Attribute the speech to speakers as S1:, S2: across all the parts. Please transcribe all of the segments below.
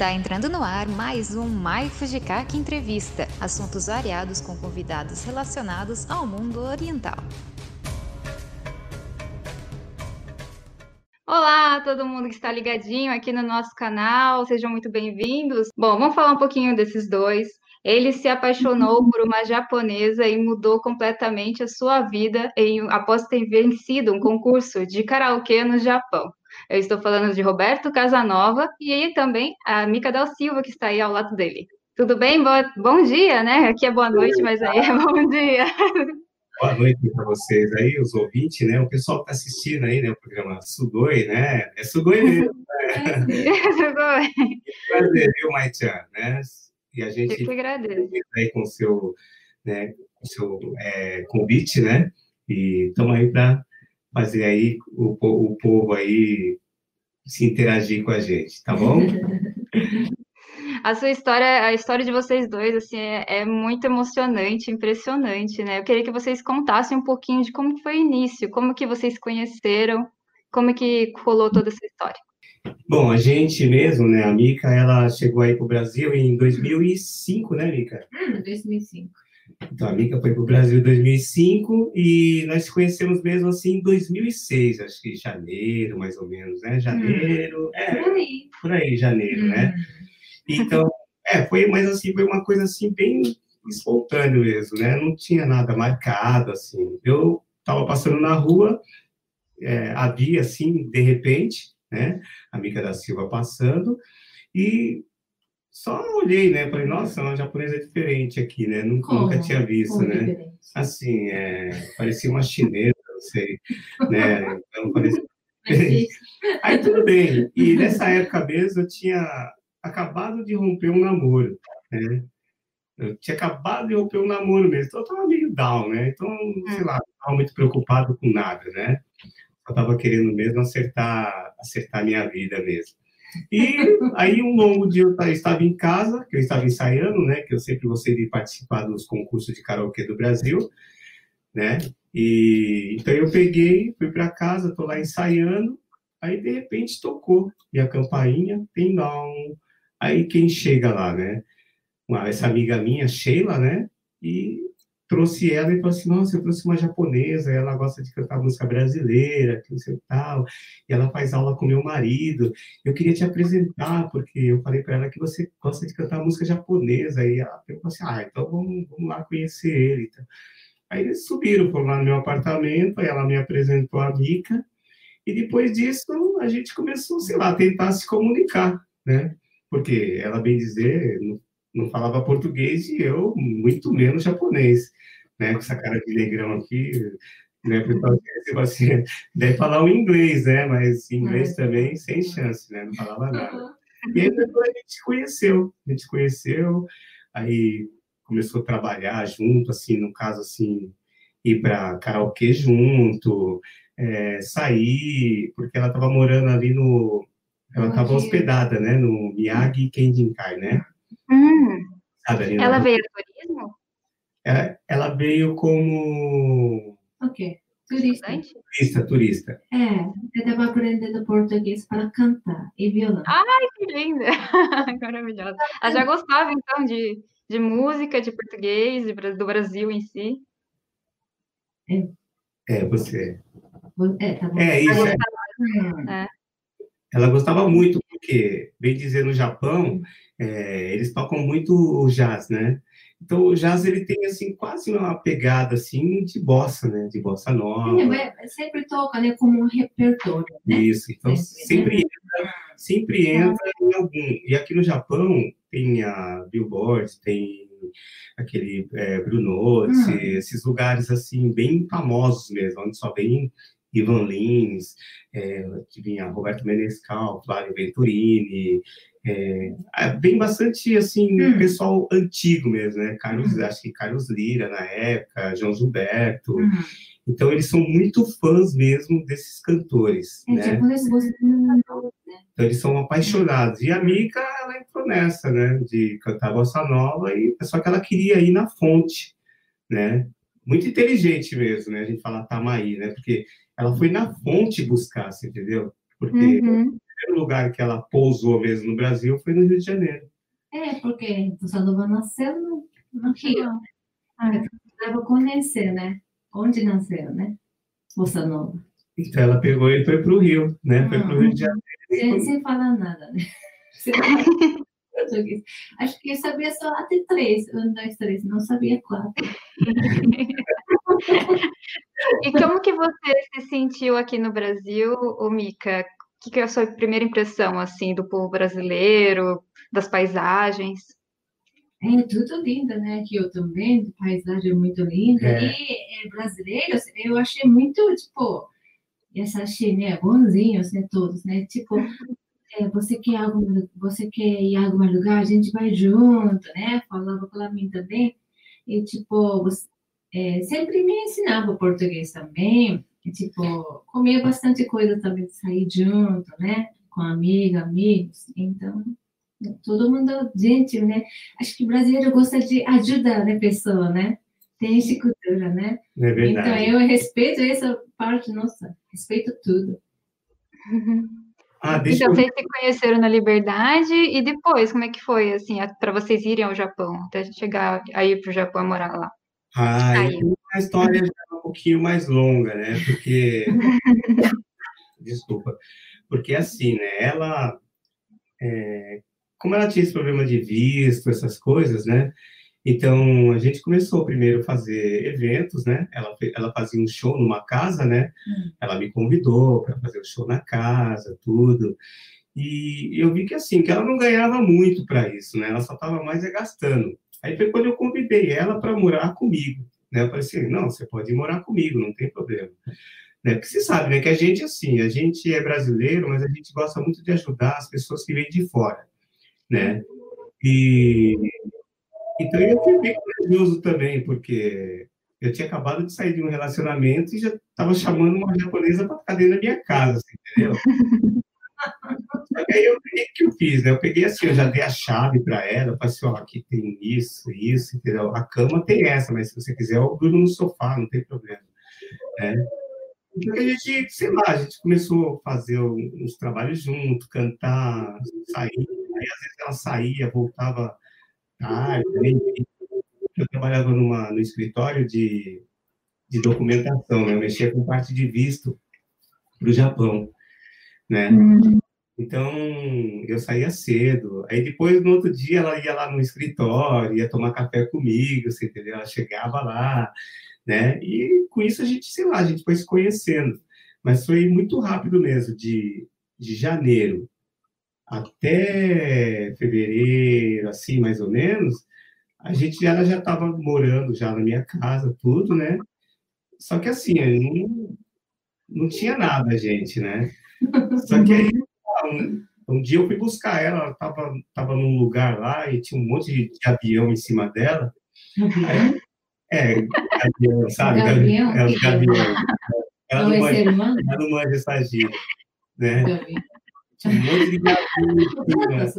S1: Está entrando no ar mais um Mai Fujikaki Entrevista, assuntos variados com convidados relacionados ao mundo oriental. Olá, todo mundo que está ligadinho aqui no nosso canal, sejam muito bem-vindos. Bom, vamos falar um pouquinho desses dois. Ele se apaixonou por uma japonesa e mudou completamente a sua vida em, após ter vencido um concurso de karaokê no Japão. Eu estou falando de Roberto Casanova e aí também a Mica Del Silva, que está aí ao lado dele. Tudo bem? Boa, bom dia, né? Aqui é boa noite, mas aí é bom dia.
S2: Boa noite para vocês aí, os ouvintes, né? O pessoal que está assistindo aí, né? O programa Sugoi, né? É Sugoi mesmo, né? É, Sugoi. Prazer, viu, Maichan, né?
S1: E a gente... Eu que agradeço.
S2: Aí com o seu, né, com seu é, convite, né? E estamos aí para fazer aí o, o povo aí se interagir com a gente, tá bom?
S1: A sua história, a história de vocês dois, assim, é, é, muito emocionante, impressionante, né? Eu queria que vocês contassem um pouquinho de como foi o início, como que vocês conheceram, como que rolou toda essa história.
S2: Bom, a gente mesmo, né, a Mica, ela chegou aí para o Brasil em 2005, né, Mica?
S3: Hum, 2005.
S2: Então, a Mica foi para o Brasil em 2005 e nós se conhecemos mesmo assim em 2006, acho que janeiro, mais ou menos, né? Janeiro, hum, é, por aí, por aí janeiro, né? hum. né? Então, é, foi, mas assim, foi uma coisa assim bem espontâneo mesmo, né? Não tinha nada marcado, assim. Eu estava passando na rua, é, havia assim, de repente, né? A Mica da Silva passando e só olhei, né? Falei, nossa, uma japonesa diferente aqui, né? Nunca, nunca tinha visto, Como né? Diferente? Assim, é, parecia uma chinesa, não sei, né? Então, parecia... Aí tudo bem. E nessa época mesmo eu tinha acabado de romper um namoro, né? Eu tinha acabado de romper um namoro mesmo, então eu tava meio down, né? Então, sei lá, não tava muito preocupado com nada, né? Só tava querendo mesmo acertar, acertar minha vida mesmo. E aí, um longo dia, eu estava em casa, que eu estava ensaiando, né? Que eu sempre gostei de participar dos concursos de karaokê do Brasil, né? E então eu peguei, fui para casa, tô lá ensaiando, aí de repente tocou e a campainha, tem um. Aí quem chega lá, né? Essa amiga minha, Sheila, né? E trouxe ela e falou assim, nossa, eu trouxe uma japonesa, ela gosta de cantar música brasileira, que não sei o tal, e ela faz aula com meu marido, eu queria te apresentar, porque eu falei para ela que você gosta de cantar música japonesa, e ela falou assim, ah, então vamos, vamos lá conhecer ele. Então, aí eles subiram, foram lá no meu apartamento, aí ela me apresentou a Mica, e depois disso a gente começou, sei lá, a tentar se comunicar, né? Porque ela, bem dizer, não, falava português e eu muito menos japonês né, com essa cara de negrão aqui, né, pessoal assim, deve falar o inglês, né, mas inglês é. também sem chance, né, não falava nada. E aí depois a gente conheceu, a gente conheceu, aí começou a trabalhar junto, assim, no caso, assim, ir para karaokê junto, é, sair, porque ela estava morando ali no, ela estava hospedada, né, no Miyagi Kendinkai, né?
S1: Hum. Sabe, ela veio do turismo?
S2: É, ela veio como.
S3: O quê? Turista.
S2: Turista, turista.
S3: É, eu estava aprendendo português para cantar e violão.
S1: Ai, que linda! Maravilhosa. Ela já gostava, então, de, de música, de português, do Brasil em si?
S2: É, é você.
S3: É, tá bom.
S2: É, isso. É. Ela gostava muito, porque, bem dizer, no Japão, é, eles tocam muito jazz, né? Então, o jazz ele tem assim quase uma pegada assim de bossa, né? De bossa nova.
S3: É, sempre toca, né? Como um repertório. Né?
S2: Isso. Então sempre, sempre né? entra, sempre entra em algum. E aqui no Japão tem a Billboard, tem aquele é, Bruno, hum. esses lugares assim bem famosos mesmo, onde só vem Ivan Lins, é, que vinha Roberto Menescal, Flávio Venturini, é, bem bastante, assim, hum. pessoal antigo mesmo, né? Carlos, hum. acho que Carlos Lira na época, João Gilberto. Hum. Então, eles são muito fãs mesmo desses cantores, é, né? né? Então, eles são apaixonados. E a Mica, ela entrou nessa, né? De cantar bossa nova, e só que ela queria ir na fonte, né? Muito inteligente mesmo, né? A gente fala Tamaí, né? Porque ela foi na fonte buscar, você entendeu? Porque uhum. O primeiro lugar que ela pousou mesmo no Brasil foi no Rio de Janeiro.
S3: É, porque Bossa Nova nasceu no, no Rio. Ah, eu conhecer, né? Onde nasceu, né? Bossa Nova.
S2: Então ela pegou e foi para o Rio, né? Foi para o Rio de Janeiro.
S3: Sem, sem falar nada, né? Acho que eu sabia só até três. Um, dois, três. Não sabia quatro.
S1: e como que você se sentiu aqui no Brasil, o Mica? O que, que é a sua primeira impressão, assim, do povo brasileiro, das paisagens?
S3: É tudo lindo, né? Que eu também, paisagem muito linda. É. E é, brasileiros, eu achei muito, tipo, essa achei, né? Bonzinhos, né? Todos, né? Tipo, é, você quer algum, você quer ir a algum lugar, a gente vai junto, né? Falava para mim também. E, tipo, você, é, sempre me ensinava português também. E, tipo, comia bastante coisa também, de sair junto, né? Com amiga, amigos. Então, todo mundo, gente, né? Acho que brasileiro gosta de ajudar, né, pessoa, né? Tem essa cultura, né?
S2: É verdade.
S3: Então, eu respeito essa parte, nossa, respeito tudo.
S1: Ah, então, eu... vocês se conheceram na Liberdade e depois, como é que foi, assim, para vocês irem ao Japão, até chegar aí para o Japão morar lá?
S2: Ah, a história já é um pouquinho mais longa, né? Porque. Desculpa. Porque, assim, né? Ela. É... Como ela tinha esse problema de visto, essas coisas, né? Então, a gente começou primeiro a fazer eventos, né? Ela, ela fazia um show numa casa, né? Hum. Ela me convidou para fazer o show na casa, tudo. E eu vi que, assim, que ela não ganhava muito para isso, né? Ela só estava mais é gastando. Aí foi quando eu convidei ela para morar comigo, né? Eu falei assim, não, você pode ir morar comigo, não tem problema. Né? Porque você sabe, né? Que a gente, assim, a gente é brasileiro, mas a gente gosta muito de ajudar as pessoas que vêm de fora, né? E então eu fui bem corajoso também, porque eu tinha acabado de sair de um relacionamento e já estava chamando uma japonesa para ficar dentro da minha casa, assim, entendeu? Aí eu peguei o que eu fiz, né? Eu peguei assim, eu já dei a chave para ela, falei assim, ó, aqui tem isso, isso, entendeu? A cama tem essa, mas se você quiser, eu durmo no sofá, não tem problema. Então a gente, sei lá, a gente começou a fazer uns trabalhos junto, cantar, sair. Aí às vezes ela saía, voltava ah, eu trabalhava numa, no escritório de, de documentação, né? Eu mexia com parte de visto para o Japão, né? Uhum. Então, eu saía cedo. Aí depois, no outro dia, ela ia lá no escritório, ia tomar café comigo, você entendeu? Ela chegava lá, né? E com isso a gente, sei lá, a gente foi se conhecendo. Mas foi muito rápido mesmo, de, de janeiro até fevereiro, assim, mais ou menos, a gente já já estava morando já na minha casa, tudo, né? Só que assim, não, não tinha nada, gente, né? Só que aí, um, um dia eu fui buscar ela, ela estava tava num lugar lá e tinha um monte de, de avião em cima dela. Aí, é, avião, sabe? Gavião? É, os gaviões. Ela não, manja, ela não manja essa gíria, né? Tinha um monte de gatinhos.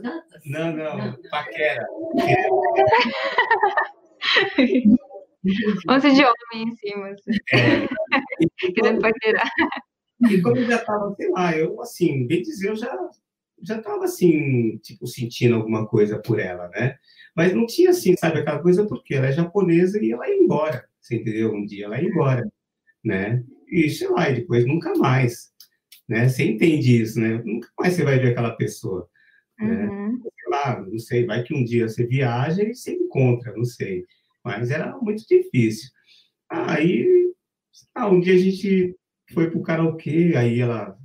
S2: Não, não, não, paquera.
S1: Um monte de homem em cima. Assim. É. Querendo paquerar.
S2: E como eu já estava, sei lá, eu, assim, bem dizer, eu já já estava assim, tipo, sentindo alguma coisa por ela, né? Mas não tinha assim, sabe, aquela coisa porque ela é japonesa e ela ia embora, você entendeu? Um dia ela ia embora, né? E sei lá, e depois nunca mais né? Você entende isso, né? Nunca mais você vai ver aquela pessoa, né? Uhum. Sei lá, não sei, vai que um dia você viaja e você encontra, não sei. Mas era muito difícil. Aí, ah, um dia a gente foi pro karaokê, aí ela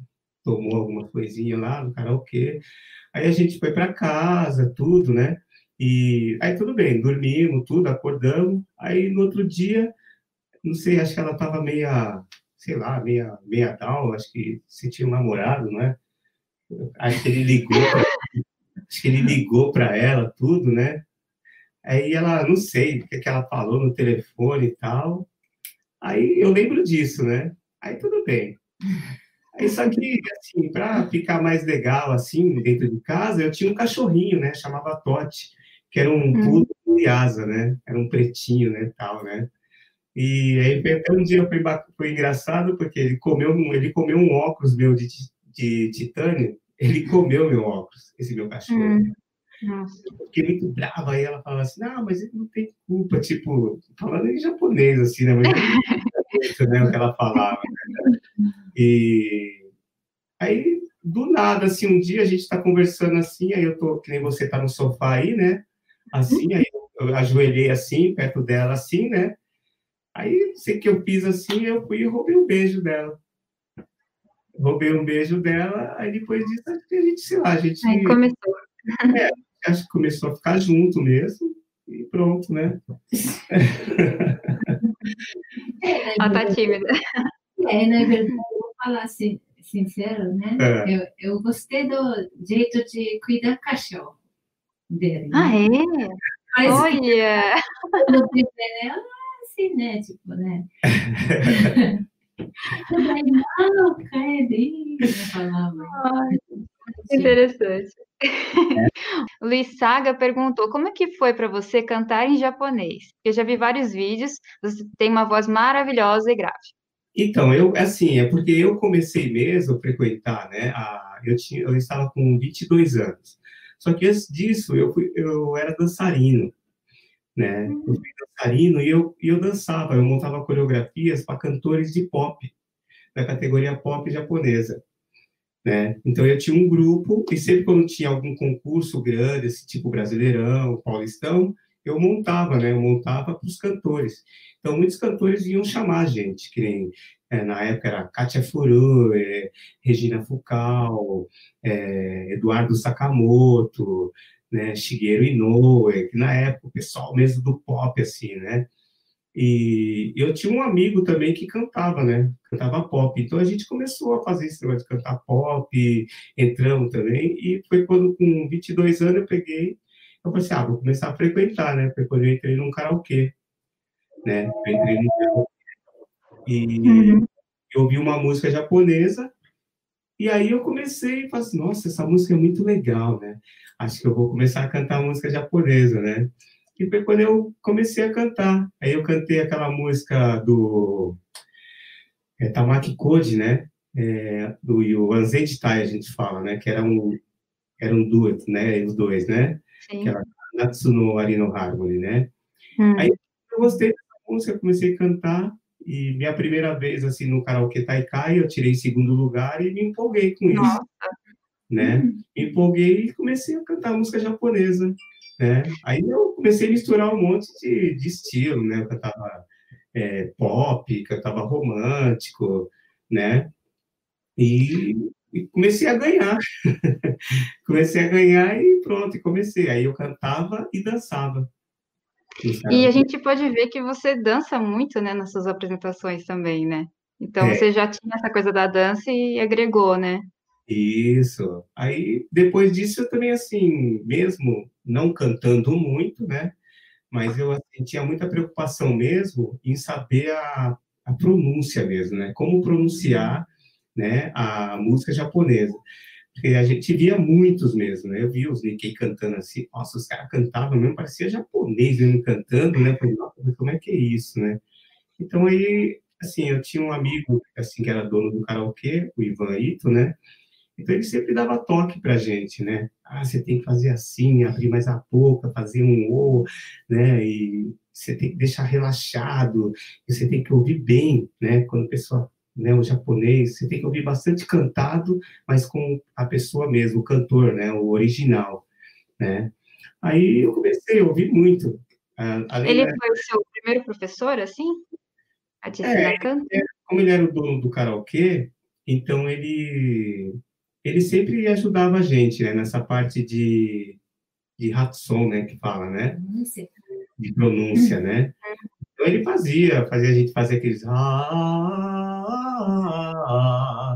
S2: tomou alguma coisinha lá no karaokê, aí a gente foi para casa, tudo, né? E aí tudo bem, dormimos, tudo, acordamos, aí no outro dia, não sei, acho que ela estava meia sei lá, meia, meia down, acho que sentiu um namorado, não é? Acho que ele ligou, pra, acho que ele ligou para ela, tudo, né? Aí ela, não sei o que, que ela falou no telefone e tal. Aí eu lembro disso, né? Aí tudo bem. Aí só que, assim, para ficar mais legal, assim, dentro de casa, eu tinha um cachorrinho, né? Chamava Tote, que era um pulo hum. de asa, né? Era um pretinho, né? Tal, né? E aí até um dia foi, foi engraçado porque ele comeu ele comeu um óculos meu de, de titânio, ele comeu meu óculos, esse meu cachorro. Hum. Nossa. Eu fiquei muito brava, aí ela falava assim, não, mas ele não tem culpa, tipo, falando em japonês, assim, né? Mas o que ela falava. Né? E aí, do nada, assim, um dia a gente tá conversando assim, aí eu tô, que nem você tá no sofá aí, né? Assim, aí eu ajoelhei assim, perto dela, assim, né? Aí, sei que eu fiz assim, eu fui e roubei um beijo dela. Roubei um beijo dela, aí depois disso, a gente, sei lá, a gente...
S1: Aí começou.
S2: É, acho que começou a ficar junto mesmo, e pronto, né?
S1: Ela tá tímida.
S3: É, na verdade, eu vou falar assim, sincero, né? É. Eu, eu gostei do jeito de cuidar cachorro dele.
S1: Ah, é? Mas, Olha!
S3: Eu é assim, né? Tipo, né? não,
S1: Interessante. É. Luiz Saga perguntou como é que foi para você cantar em japonês? Eu já vi vários vídeos, você tem uma voz maravilhosa e grave.
S2: Então, eu, assim, é porque eu comecei mesmo a frequentar, né? A, eu, tinha, eu estava com 22 anos. Só que antes disso, eu, fui, eu era dançarino, né? Eu fui dançarino e eu, e eu dançava, eu montava coreografias para cantores de pop, da categoria pop japonesa. Né? Então eu tinha um grupo e sempre quando tinha algum concurso grande, esse tipo Brasileirão, Paulistão, eu montava, né? Eu montava para os cantores. Então muitos cantores iam chamar a gente, que nem é, na época era Katia Furu, é, Regina Fucal, é, Eduardo Sakamoto, né? Shigeru Inoue, que na época o pessoal mesmo do pop assim, né? E eu tinha um amigo também que cantava, né? Cantava pop. Então a gente começou a fazer esse negócio de cantar pop, entramos também. E foi quando, com 22 anos, eu peguei. Eu falei assim: ah, vou começar a frequentar, né? Foi quando eu entrei num karaokê, né? Eu entrei num karaokê. E uhum. eu ouvi uma música japonesa. E aí eu comecei e falei assim: nossa, essa música é muito legal, né? Acho que eu vou começar a cantar música japonesa, né? E foi quando eu comecei a cantar. Aí eu cantei aquela música do é, Tamaki Code, né? É, do Anzentai, a gente fala, né? Que era um, era um dueto, né? Os dois, né? Sim. Que era Natsuno Arino Harmony, né? Hum. Aí eu gostei dessa música, comecei a cantar. E minha primeira vez, assim, no karaokê Taikai, eu tirei segundo lugar e me empolguei com isso. Nossa. Né? Hum. Me empolguei e comecei a cantar música japonesa. Né? Aí eu comecei a misturar um monte de, de estilo, né? Eu cantava é, pop, cantava romântico, né? E, e comecei a ganhar. comecei a ganhar e pronto, e comecei. Aí eu cantava e dançava.
S1: E a gente pode ver que você dança muito, né, nas suas apresentações também, né? Então é. você já tinha essa coisa da dança e agregou, né?
S2: Isso. Aí, depois disso, eu também, assim, mesmo não cantando muito, né? Mas eu assim, tinha muita preocupação mesmo em saber a, a pronúncia mesmo, né? Como pronunciar né, a música japonesa. Porque a gente via muitos mesmo, né? Eu vi os Nikkei cantando assim, nossa, os caras cantavam mesmo, parecia japonês mesmo cantando, né? falei, nossa, como é que é isso, né? Então aí, assim, eu tinha um amigo, assim, que era dono do karaokê, o Ivan Ito, né? Então ele sempre dava toque para a gente, né? Ah, você tem que fazer assim, abrir mais a boca, fazer um o, né? E você tem que deixar relaxado, você tem que ouvir bem, né? Quando a pessoa, né, o japonês, você tem que ouvir bastante cantado, mas com a pessoa mesmo, o cantor, né? O original, né? Aí eu comecei a ouvir muito.
S1: ele da... foi o seu primeiro professor, assim? A te é,
S2: canto? É, como ele era o dono do karaokê, então ele ele sempre ajudava a gente, né, nessa parte de, de ratson, né, que fala, né? De pronúncia, né? Então ele fazia, fazia a gente fazer aqueles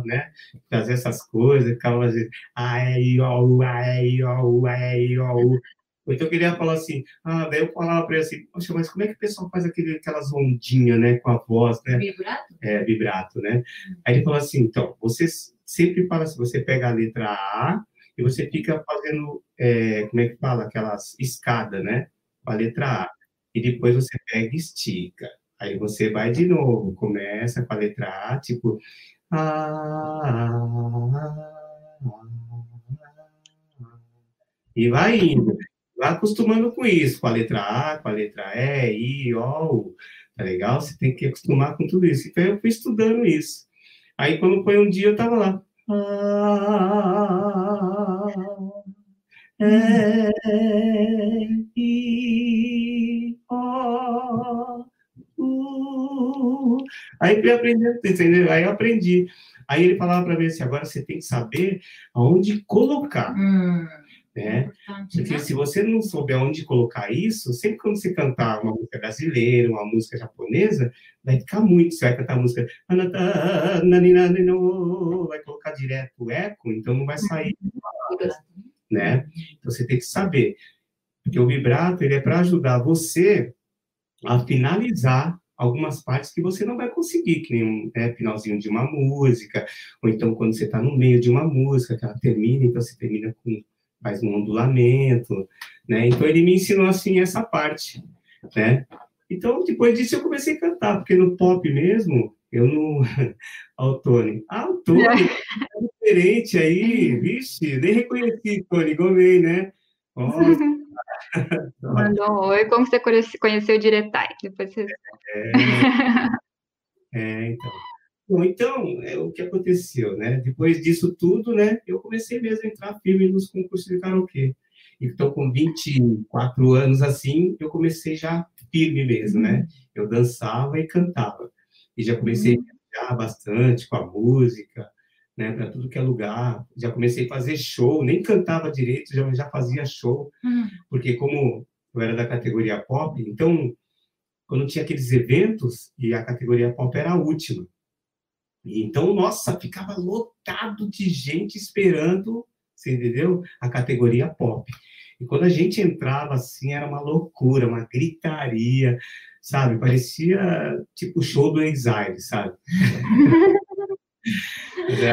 S2: né? Fazer essas coisas, ficava fazendo ai, ó, ai, ó, ai, ó. Então eu queria falar assim, ah, daí eu falava para ele assim, poxa, mas como é que o pessoal faz aquele, aquelas ondinhas, né, com a voz, né?
S3: Vibrato?
S2: É, vibrato, né? Aí ele falou assim, então, vocês sempre fala assim, você pega a letra A e você fica fazendo, é, como é que fala? Aquelas escada, né? Com a letra A. E depois você pega e estica. Aí você vai de novo, começa com a letra A, tipo... a e vai indo, vai acostumando com isso, com a letra A, com a letra E, I, O, tá legal? Você tem que acostumar com tudo isso. Então eu fui estudando isso. Aí, quando foi um dia, eu tava lá. Ah, é. Aí fui aprendendo, entendeu? Aí eu aprendi. Aí ele falava para mim assim, agora você tem que saber aonde colocar. Hum. Né? Porque né? se você não souber onde colocar isso, sempre quando você cantar uma música brasileira, uma música japonesa, vai ficar muito. Você vai cantar a música, vai colocar direto o eco, então não vai sair né? Então você tem que saber, porque o vibrato ele é para ajudar você a finalizar algumas partes que você não vai conseguir, que nem um né, finalzinho de uma música, ou então quando você está no meio de uma música, que ela termina, então você termina com faz um ondulamento, né? Então ele me ensinou assim essa parte, né? Então depois disso eu comecei a cantar, porque no pop mesmo eu não ao Tony, ah, o Tony é diferente aí, vixe, nem reconheci Tony Gomei, né?
S1: Mandou um oi, como você conheceu o Diretai? Depois você...
S2: É, é então. Bom, então, é, o que aconteceu, né? Depois disso tudo, né, eu comecei mesmo a entrar firme nos concursos de karaokê. Então, com 24 anos, assim, eu comecei já firme mesmo, né? Eu dançava e cantava. E já comecei a viajar bastante com a música, né, para tudo que é lugar. Já comecei a fazer show, nem cantava direito, já, já fazia show, uhum. porque como eu era da categoria pop, então, quando tinha aqueles eventos, e a categoria pop era a última, então, nossa, ficava lotado de gente esperando, você entendeu? A categoria pop. E quando a gente entrava assim, era uma loucura, uma gritaria, sabe? Parecia tipo o show do Exile, sabe? é.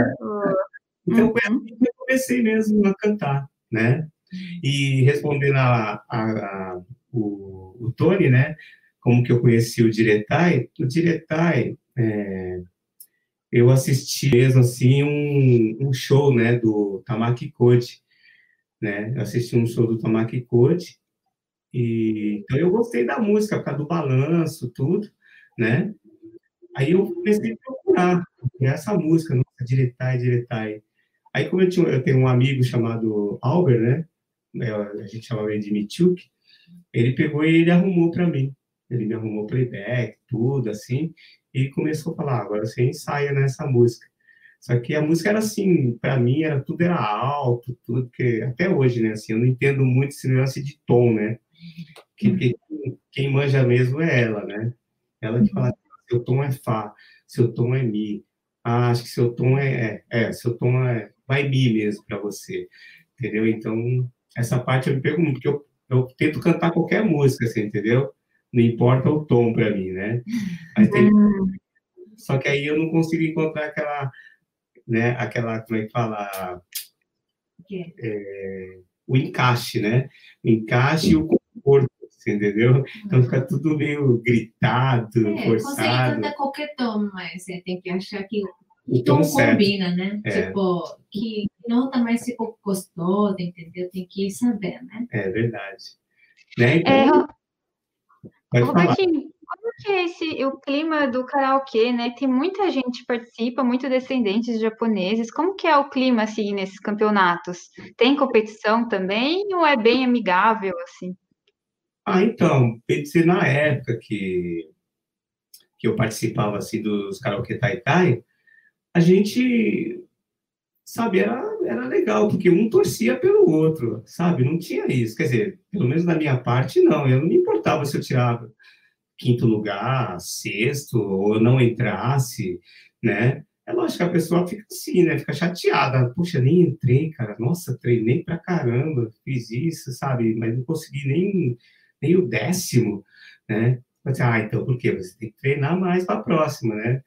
S2: Então, foi assim que eu comecei mesmo a cantar, né? E respondendo a, a, a o, o, Tony, né? Como que eu conheci o Diretai? O Diretai, é, eu assisti mesmo assim um, um show, né, do Tamaki Code, né? Eu assisti um show do Tamaki Code e então eu gostei da música, por causa do balanço, tudo, né? Aí eu comecei a procurar essa música, Diretai, Diretai. Aí como eu, tinha, eu tenho um amigo chamado Albert, né? É, a gente chamava ele de Michuk, ele pegou e ele arrumou para mim. Ele me arrumou playback, tudo assim e começou a falar, agora você ensaia nessa música. Só que a música era assim, para mim era tudo era alto, tudo que até hoje, né, assim, eu não entendo muito esse negócio de tom, né? Que, que quem manja mesmo é ela, né? Ela que fala, seu tom é fá, seu tom é mi. Ah, acho que seu tom é, é, é seu tom é vai mi mesmo para você, entendeu? Então essa parte eu me pergunto, porque eu, eu tento cantar qualquer música, assim, entendeu? Não importa o tom para mim, né? Tem... Hum. Só que aí eu não consigo encontrar aquela, né, aquela, como é que fala? É, o encaixe, né? O encaixe e o conforto, entendeu? Então fica tudo meio gritado, é, forçado. Consegue
S3: cantar qualquer tom, mas você tem que achar que o tom, tom combina, né? É. Tipo, que nota mais ficou gostosa, entendeu? Tem que saber, né?
S2: É verdade. Né? Então,
S1: é, Pode Robertinho, como que é esse, o clima do karaokê, né? Tem muita gente que participa, muito descendentes de japoneses. Como que é o clima, assim, nesses campeonatos? Tem competição também ou é bem amigável, assim?
S2: Ah, então, na época que, que eu participava, assim, dos karaokê Taitai, a gente, sabe, era, era legal, porque um torcia pelo outro, sabe? Não tinha isso. Quer dizer, pelo menos da minha parte, não. Eu não me importava se eu tirava quinto lugar, sexto, ou não entrasse, né? É lógico que a pessoa fica assim, né? Fica chateada. Puxa, nem entrei, cara. Nossa, treinei pra caramba, fiz isso, sabe? Mas não consegui nem, nem o décimo, né? Mas, ah, então por quê? Você tem que treinar mais para a próxima, né?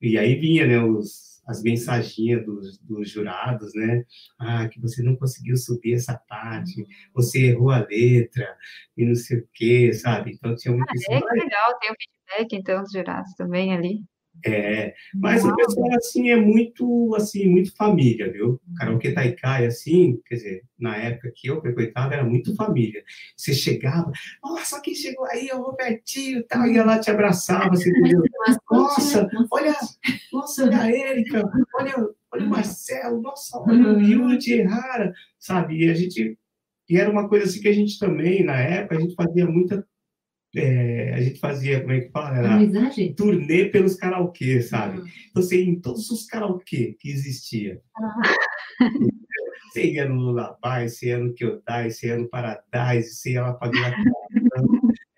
S2: E aí vinha, né, os, as mensaginhas dos, dos, jurados, né? Ah, que você não conseguiu subir essa parte, você errou a letra e não sei o quê, sabe? Então tinha muito
S1: ah, É que legal, tem o feedback, então, dos jurados também ali.
S2: É, mas o pessoal, assim, é muito, assim, muito família, viu? Karaokê Taikai, assim, quer dizer, na época que eu frequentava, era muito família. Você chegava, nossa, quem chegou aí, é o Robertinho tal, ia lá, te abraçava, assim, entendeu? Nossa, olha, nossa, olha a Érica, olha, olha o Marcelo, nossa, olha o Yudi Rara, sabe? E a gente, e era uma coisa assim que a gente também, na época, a gente fazia muita é, a gente fazia, como é que fala? Era
S3: Amizade?
S2: turnê pelos karaokê, sabe? Uhum. Então, você ia em todos os karaokê que existia. Ah. Você ia no Lullaby, você ia no Kyodai, você ia no Paradise, você ia lá para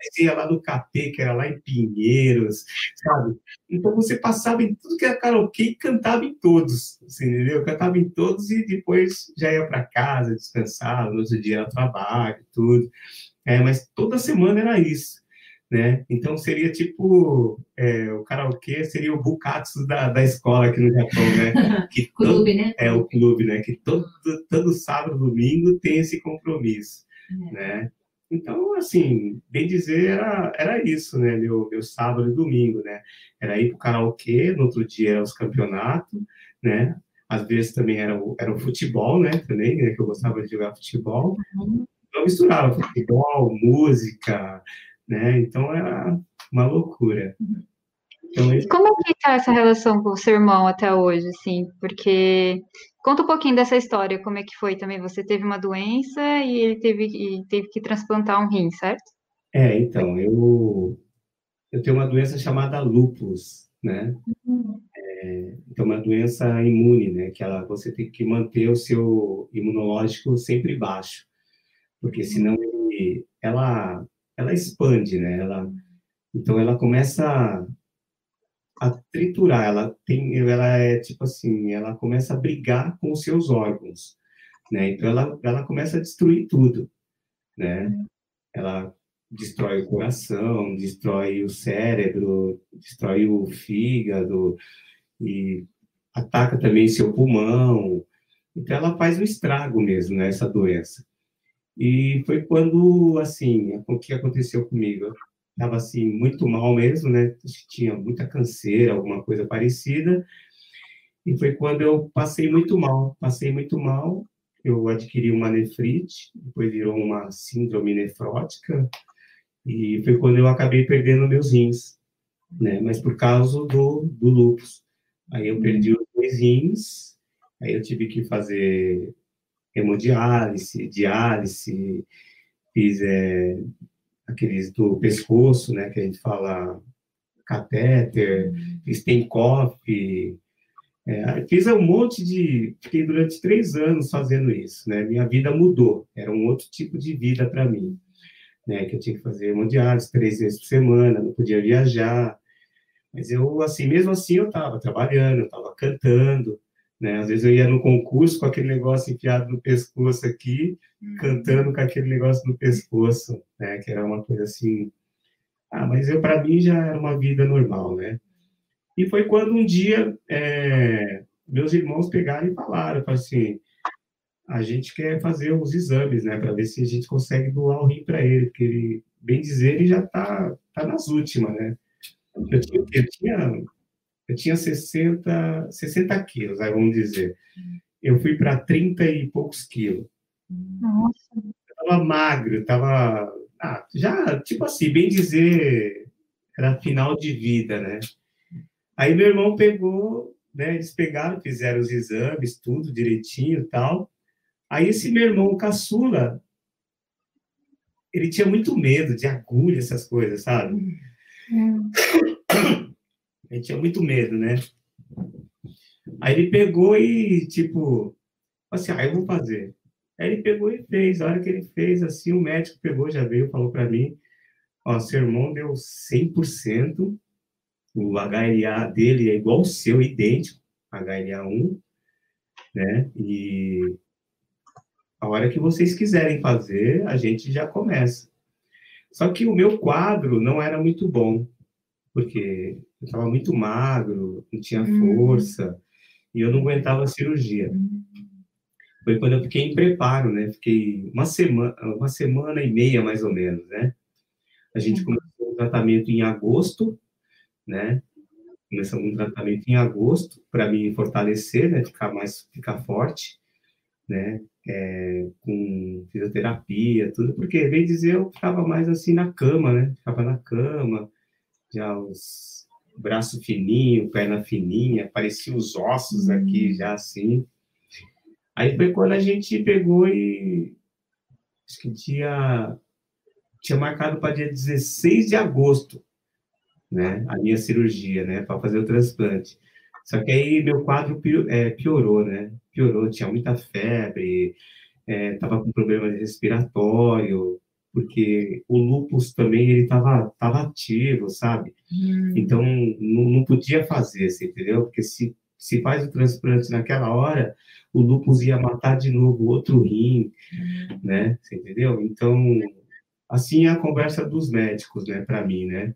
S2: você ia lá no Capê, que era lá em Pinheiros, sabe? Então, você passava em tudo que era karaokê e cantava em todos, assim, entendeu? Cantava em todos e depois já ia para casa, descansava, no outro dia era trabalho, tudo. É, mas toda semana era isso né? Então seria tipo é, o karaokê seria o bukatsu da, da escola aqui no Japão, né?
S3: Que clube, né?
S2: É o clube, né? Que todo todo sábado, domingo tem esse compromisso, é. né? Então, assim, bem dizer, era, era isso, né? Meu, meu sábado e domingo, né? Era ir pro karaokê, no outro dia era os campeonatos, né? Às vezes também era o, era o futebol, né? Também, né? Que eu gostava de jogar futebol. Uhum. Então, misturava futebol, música, né? Então era uma loucura.
S1: Então, ele... Como que está essa relação com o seu irmão até hoje, assim? Porque conta um pouquinho dessa história, como é que foi também? Você teve uma doença e ele teve, e teve que transplantar um rim, certo?
S2: É, então, eu, eu tenho uma doença chamada lupus, né? Uhum. É, então, uma doença imune, né? Que ela, você tem que manter o seu imunológico sempre baixo, porque senão ele, ela ela expande, né? Ela, então ela começa a triturar, ela tem, ela é tipo assim, ela começa a brigar com os seus órgãos, né? Então ela, ela começa a destruir tudo, né? Ela destrói o coração, destrói o cérebro, destrói o fígado e ataca também seu pulmão. Então ela faz um estrago mesmo, né, essa doença. E foi quando, assim, o que aconteceu comigo? Estava, assim, muito mal mesmo, né? Tinha muita canseira, alguma coisa parecida. E foi quando eu passei muito mal. Passei muito mal, eu adquiri uma nefrite, depois virou uma síndrome nefrótica. E foi quando eu acabei perdendo meus rins, né? Mas por causa do, do lúpus. Aí eu perdi os dois rins, aí eu tive que fazer hemodiálise, diálise, fiz é, aqueles do pescoço, né, que a gente fala catéter, fiz TENCOF, é, fiz um monte de... Fiquei durante três anos fazendo isso, né? Minha vida mudou, era um outro tipo de vida para mim, né? Que eu tinha que fazer hemodiálise três vezes por semana, não podia viajar, mas eu, assim, mesmo assim, eu estava trabalhando, eu estava cantando, né? Às vezes eu ia no concurso com aquele negócio enfiado no pescoço aqui, uhum. cantando com aquele negócio no pescoço, né? Que era uma coisa assim. Ah, mas eu para mim já era uma vida normal, né? E foi quando um dia é, meus irmãos pegaram e falaram, falaram assim, a gente quer fazer os exames, né, para ver se a gente consegue doar o rim para ele, porque ele, bem dizer, ele já tá, tá nas últimas, né? Eu tinha, eu tinha eu tinha 60, 60 quilos, aí vamos dizer. Eu fui para 30 e poucos quilos. Nossa. Eu tava magro, tava. Ah, já, tipo assim, bem dizer, era final de vida, né? Aí meu irmão pegou, né? Eles pegaram, fizeram os exames, tudo direitinho e tal. Aí esse meu irmão caçula, ele tinha muito medo de agulha, essas coisas, sabe? Hum. Ele tinha muito medo, né? Aí ele pegou e, tipo, assim, ah, eu vou fazer. Aí ele pegou e fez. A hora que ele fez, assim, o médico pegou, já veio, falou para mim, ó, seu irmão deu 100%, o HLA dele é igual ao seu, idêntico, HLA1, né? E a hora que vocês quiserem fazer, a gente já começa. Só que o meu quadro não era muito bom, porque eu estava muito magro, não tinha uhum. força, e eu não aguentava a cirurgia. Foi quando eu fiquei em preparo, né? Fiquei uma semana, uma semana e meia, mais ou menos, né? A gente uhum. começou o tratamento em agosto, né? Começamos um tratamento em agosto para me fortalecer, né? Ficar mais, ficar forte, né? É, com fisioterapia, tudo, porque, bem dizer, eu ficava mais assim na cama, né? Ficava na cama, já os braço fininho, perna fininha, pareciam os ossos aqui já assim. Aí foi quando a gente pegou e acho que dia tinha marcado para dia 16 de agosto, né? A minha cirurgia, né? Para fazer o transplante. Só que aí meu quadro é, piorou, né? Piorou, tinha muita febre, é, tava com problema respiratório, porque o lupus também ele tava, tava ativo, sabe? Hum. Então não, não podia fazer, você entendeu? Porque se, se faz o transplante naquela hora, o lupus ia matar de novo outro rim, hum. né? Você entendeu? Então assim é a conversa dos médicos, né, para mim, né?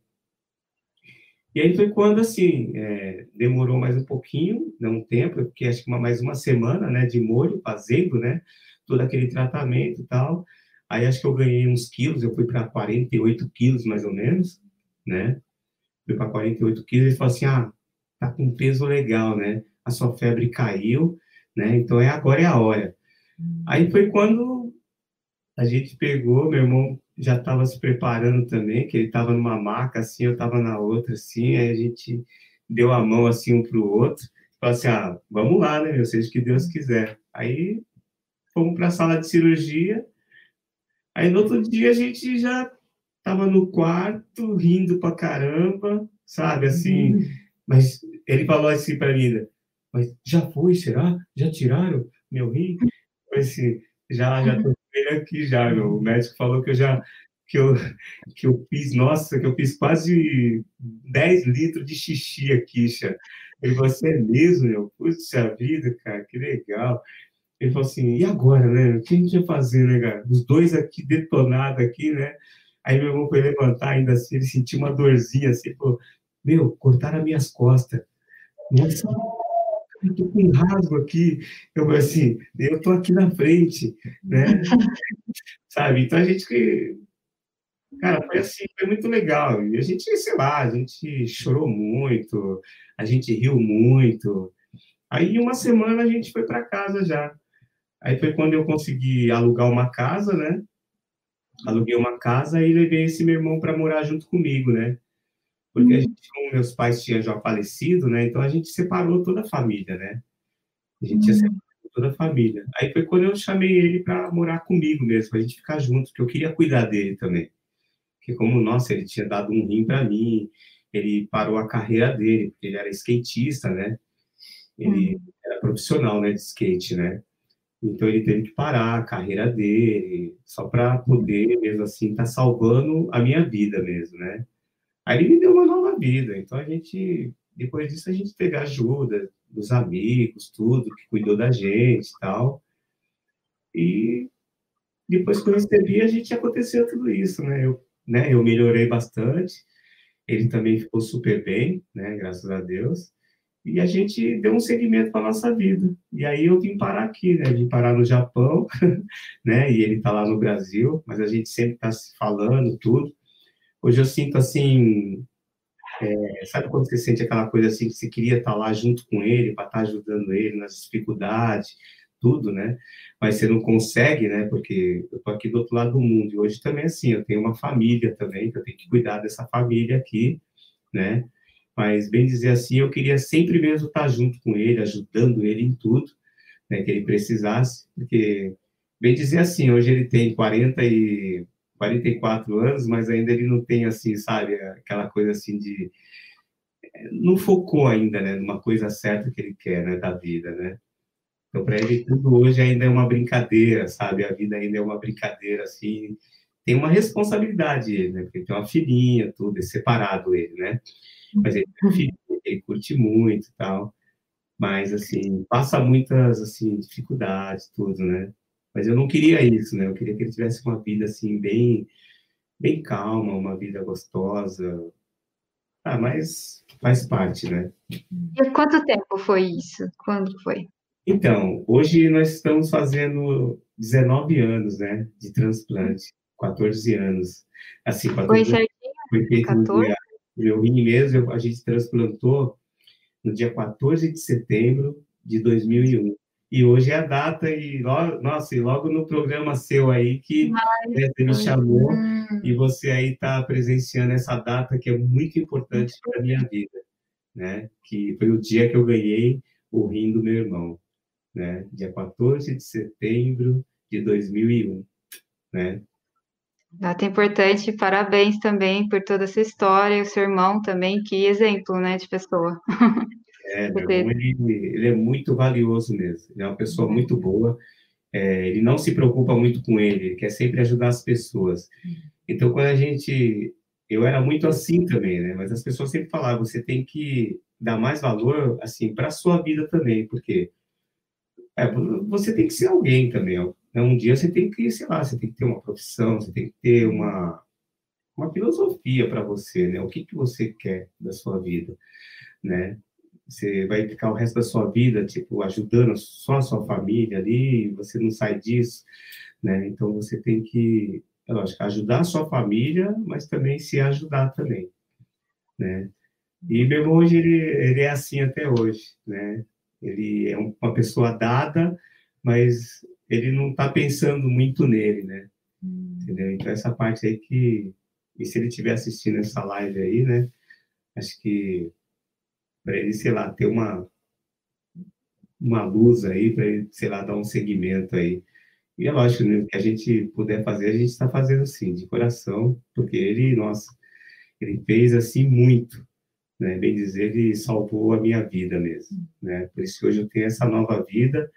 S2: E aí foi quando, assim, é, demorou mais um pouquinho, não um tempo, porque acho que uma, mais uma semana, né, de molho, fazendo, né, todo aquele tratamento e tal. Aí acho que eu ganhei uns quilos, eu fui para 48 quilos, mais ou menos, né? Fui para 48 quilos e falou assim, ah, tá com peso legal, né? A sua febre caiu, né? Então é agora é a hora. Aí foi quando a gente pegou, meu irmão já estava se preparando também, que ele estava numa maca assim, eu estava na outra assim, aí a gente deu a mão assim um para o outro, falou assim, ah, vamos lá, né, meu, seja o que Deus quiser. Aí fomos para a sala de cirurgia, aí no outro dia a gente já estava no quarto, rindo para caramba, sabe, assim, uhum. mas ele falou assim para mim, né, mas já foi, será? Já tiraram meu rim? Eu assim, já, já tô ele aqui já, meu. O médico falou que eu já que eu, que eu fiz, nossa, que eu fiz quase 10 litros de xixi aqui, xa. Ele falou assim, é mesmo, meu? Puxa vida, cara, que legal. Ele falou assim, e agora, né? O que a gente ia fazer, né, cara? Os dois aqui detonados aqui, né? Aí meu irmão foi levantar ainda assim, ele sentiu uma dorzinha assim, falou, meu, cortaram as minhas costas. Nossa, eu tô com rasgo aqui. Eu assim, eu tô aqui na frente, né? Sabe? Então a gente Cara, foi assim, foi muito legal. E a gente, sei lá, a gente chorou muito, a gente riu muito. Aí, uma semana, a gente foi para casa já. Aí foi quando eu consegui alugar uma casa, né? Aluguei uma casa e levei esse meu irmão para morar junto comigo, né? porque a uhum. gente, meus pais tinham já falecido, né? Então a gente separou toda a família, né? A gente tinha uhum. separado toda a família. Aí foi quando eu chamei ele para morar comigo mesmo, a gente ficar junto, porque eu queria cuidar dele também. Porque como, nossa, ele tinha dado um rim para mim, ele parou a carreira dele, porque ele era skatista, né? Ele uhum. era profissional, né, de skate, né? Então ele teve que parar a carreira dele, só para poder, mesmo assim, estar tá salvando a minha vida mesmo, né? Aí ele me deu uma nova vida. Então a gente, depois disso, a gente teve ajuda dos amigos, tudo, que cuidou da gente e tal. E depois que eu recebi, a gente aconteceu tudo isso, né? Eu, né, eu melhorei bastante. Ele também ficou super bem, né? Graças a Deus. E a gente deu um segmento para nossa vida. E aí eu vim parar aqui, né? Vim parar no Japão, né? E ele está lá no Brasil, mas a gente sempre está se falando, tudo. Hoje eu sinto assim, é, sabe quando você sente aquela coisa assim que você queria estar lá junto com ele, para estar ajudando ele nas dificuldades, tudo, né? Mas você não consegue, né? Porque eu tô aqui do outro lado do mundo. E hoje também assim, eu tenho uma família também, que eu tenho que cuidar dessa família aqui, né? Mas bem dizer assim, eu queria sempre mesmo estar junto com ele, ajudando ele em tudo, né, que ele precisasse, porque bem dizer assim, hoje ele tem 40 e 44 anos, mas ainda ele não tem, assim, sabe, aquela coisa assim de. Não focou ainda, né, numa coisa certa que ele quer, né, da vida, né? Então, para ele, tudo hoje ainda é uma brincadeira, sabe? A vida ainda é uma brincadeira, assim. Tem uma responsabilidade, né? Porque tem uma filhinha, tudo, é separado ele, né? Mas ele filho, ele curte muito e tal. Mas, assim, passa muitas, assim, dificuldades, tudo, né? Mas eu não queria isso, né? Eu queria que ele tivesse uma vida assim bem bem calma, uma vida gostosa. Ah, mas faz parte, né?
S1: E quanto tempo foi isso? Quando foi?
S2: Então, hoje nós estamos fazendo 19 anos, né, de transplante, 14 anos. Assim, 14
S1: foi certinho?
S2: Foi feito 14? Meu rim mesmo, a gente transplantou no dia 14 de setembro de 2001. E hoje é a data, e logo, nossa, e logo no programa seu aí que né, você me chamou, hum. e você aí está presenciando essa data que é muito importante para a minha vida, né? Que foi o dia que eu ganhei o rim do meu irmão, né? Dia 14 de setembro de 2001, né?
S1: Data importante, parabéns também por toda essa história, o seu irmão também, que exemplo, né, de pessoa.
S2: É, meu irmão, ele, ele, é muito valioso mesmo, ele é uma pessoa uhum. muito boa, é, ele não se preocupa muito com ele, ele quer sempre ajudar as pessoas. Então, quando a gente... Eu era muito assim também, né? Mas as pessoas sempre falavam, você tem que dar mais valor, assim, para a sua vida também, porque é, você tem que ser alguém também. Né? Um dia você tem que, sei lá, você tem que ter uma profissão, você tem que ter uma, uma filosofia para você, né? O que, que você quer da sua vida, né? Você vai ficar o resto da sua vida, tipo, ajudando só a sua família ali, você não sai disso, né? Então, você tem que, é lógico, ajudar a sua família, mas também se ajudar também, né? E meu irmão hoje, ele, ele é assim até hoje, né? Ele é uma pessoa dada, mas ele não está pensando muito nele, né? Hum. Entendeu? Então, essa parte aí que... E se ele estiver assistindo essa live aí, né? Acho que para ele, sei lá, ter uma, uma luz aí, para ele, sei lá, dar um segmento aí. E é lógico, né, que a gente puder fazer, a gente está fazendo sim, de coração, porque ele, nossa, ele fez assim muito, né? Bem dizer, ele salvou a minha vida mesmo, né? Por isso que hoje eu tenho essa nova vida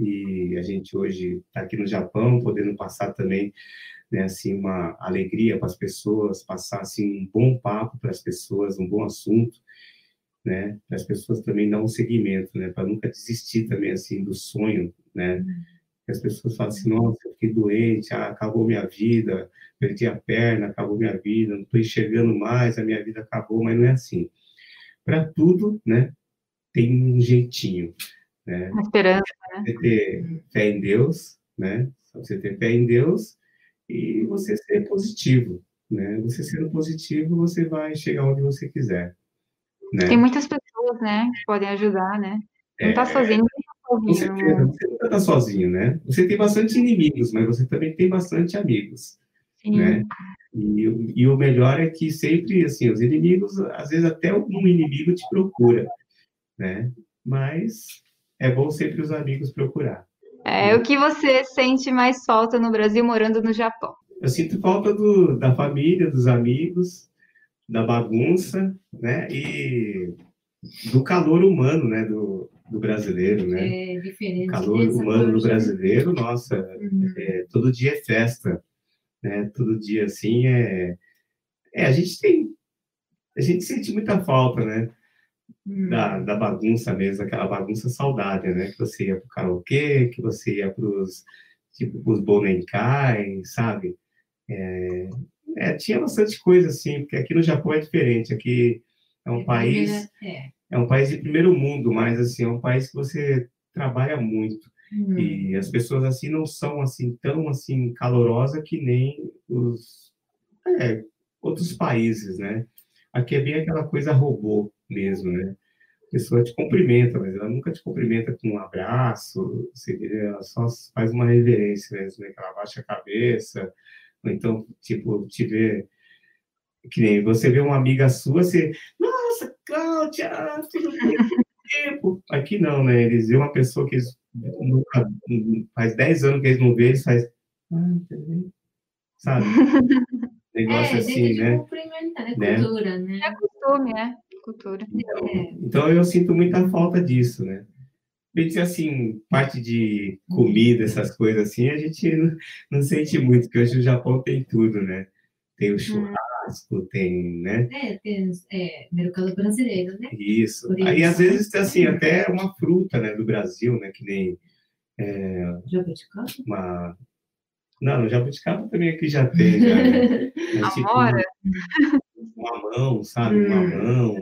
S2: e a gente hoje está aqui no Japão, podendo passar também, né, assim, uma alegria para as pessoas, passar assim um bom papo para as pessoas, um bom assunto né? Para as pessoas também dar um seguimento, né? Para nunca desistir também, assim, do sonho, né? Uhum. As pessoas falam assim, nossa, eu fiquei doente, ah, acabou minha vida, perdi a perna, acabou minha vida, não estou enxergando mais, a minha vida acabou, mas não é assim. Para tudo, né? Tem um jeitinho, né?
S1: Uma esperança, né?
S2: Você ter fé em Deus, né? Você ter fé em Deus e você ser positivo, né? Você sendo positivo, você vai chegar onde você quiser.
S1: Né? Tem muitas pessoas, né, que podem ajudar, né? Não está é, sozinho,
S2: não tá sozinho. Certeza, você nunca está sozinho, né? Você tem bastante inimigos, mas você também tem bastante amigos, Sim. né? E, e, o melhor é que sempre, assim, os inimigos, às vezes até um inimigo te procura, né? Mas é bom sempre os amigos procurar.
S1: É, né? o que você sente mais falta no Brasil morando no Japão?
S2: Eu sinto falta do, da família, dos amigos, da bagunça, né? E do calor humano, né? Do, do brasileiro, né?
S3: É diferente.
S2: O calor humano do brasileiro, nossa, uhum. é, todo dia é festa, né? Todo dia, assim, é... É, a gente tem... A gente sente muita falta, né? Da, da bagunça mesmo, aquela bagunça saudável, né? Que você ia pro karaokê, que você ia pros, tipo, pros Bonenkai, sabe? É, é, tinha bastante coisa assim, porque aqui no Japão é diferente. Aqui é um é, país é. é. um país de primeiro mundo, mas assim é um país que você trabalha muito uhum. e as pessoas assim não são assim tão assim calorosa que nem os é, outros países, né? Aqui é bem aquela coisa robô mesmo, né? A pessoa te cumprimenta, mas ela nunca te cumprimenta com um abraço, ela só faz uma reverência mesmo, né? Ela baixa a cabeça, ou então, tipo, te ver. Que nem você vê uma amiga sua, você. Nossa, Cláudia, tudo tempo. Aqui não, né? Eles vêem uma pessoa que nunca. Faz 10 anos que eles não veem, eles fazem. Ah, sabe? Negócio
S3: é,
S2: assim,
S3: né? Cumprimentar, é né? cultura, né?
S1: É costume, né? Cultura.
S2: Então, é. então eu sinto muita falta disso, né? bem dizer assim, parte de comida, essas coisas assim, a gente não, não sente muito, porque hoje o Japão tem tudo, né? Tem o hum. churrasco, tem, né?
S3: É, tem é, mercado brasileiro, né?
S2: Isso. isso. Aí, às vezes, tem, assim, até uma fruta, né, do Brasil, né, que nem... É,
S3: jabuticaba?
S2: Uma... Não, jabuticaba também aqui já tem, já. Né?
S1: Tipo, Amora?
S2: Um mamão, sabe? Um hum. mamão,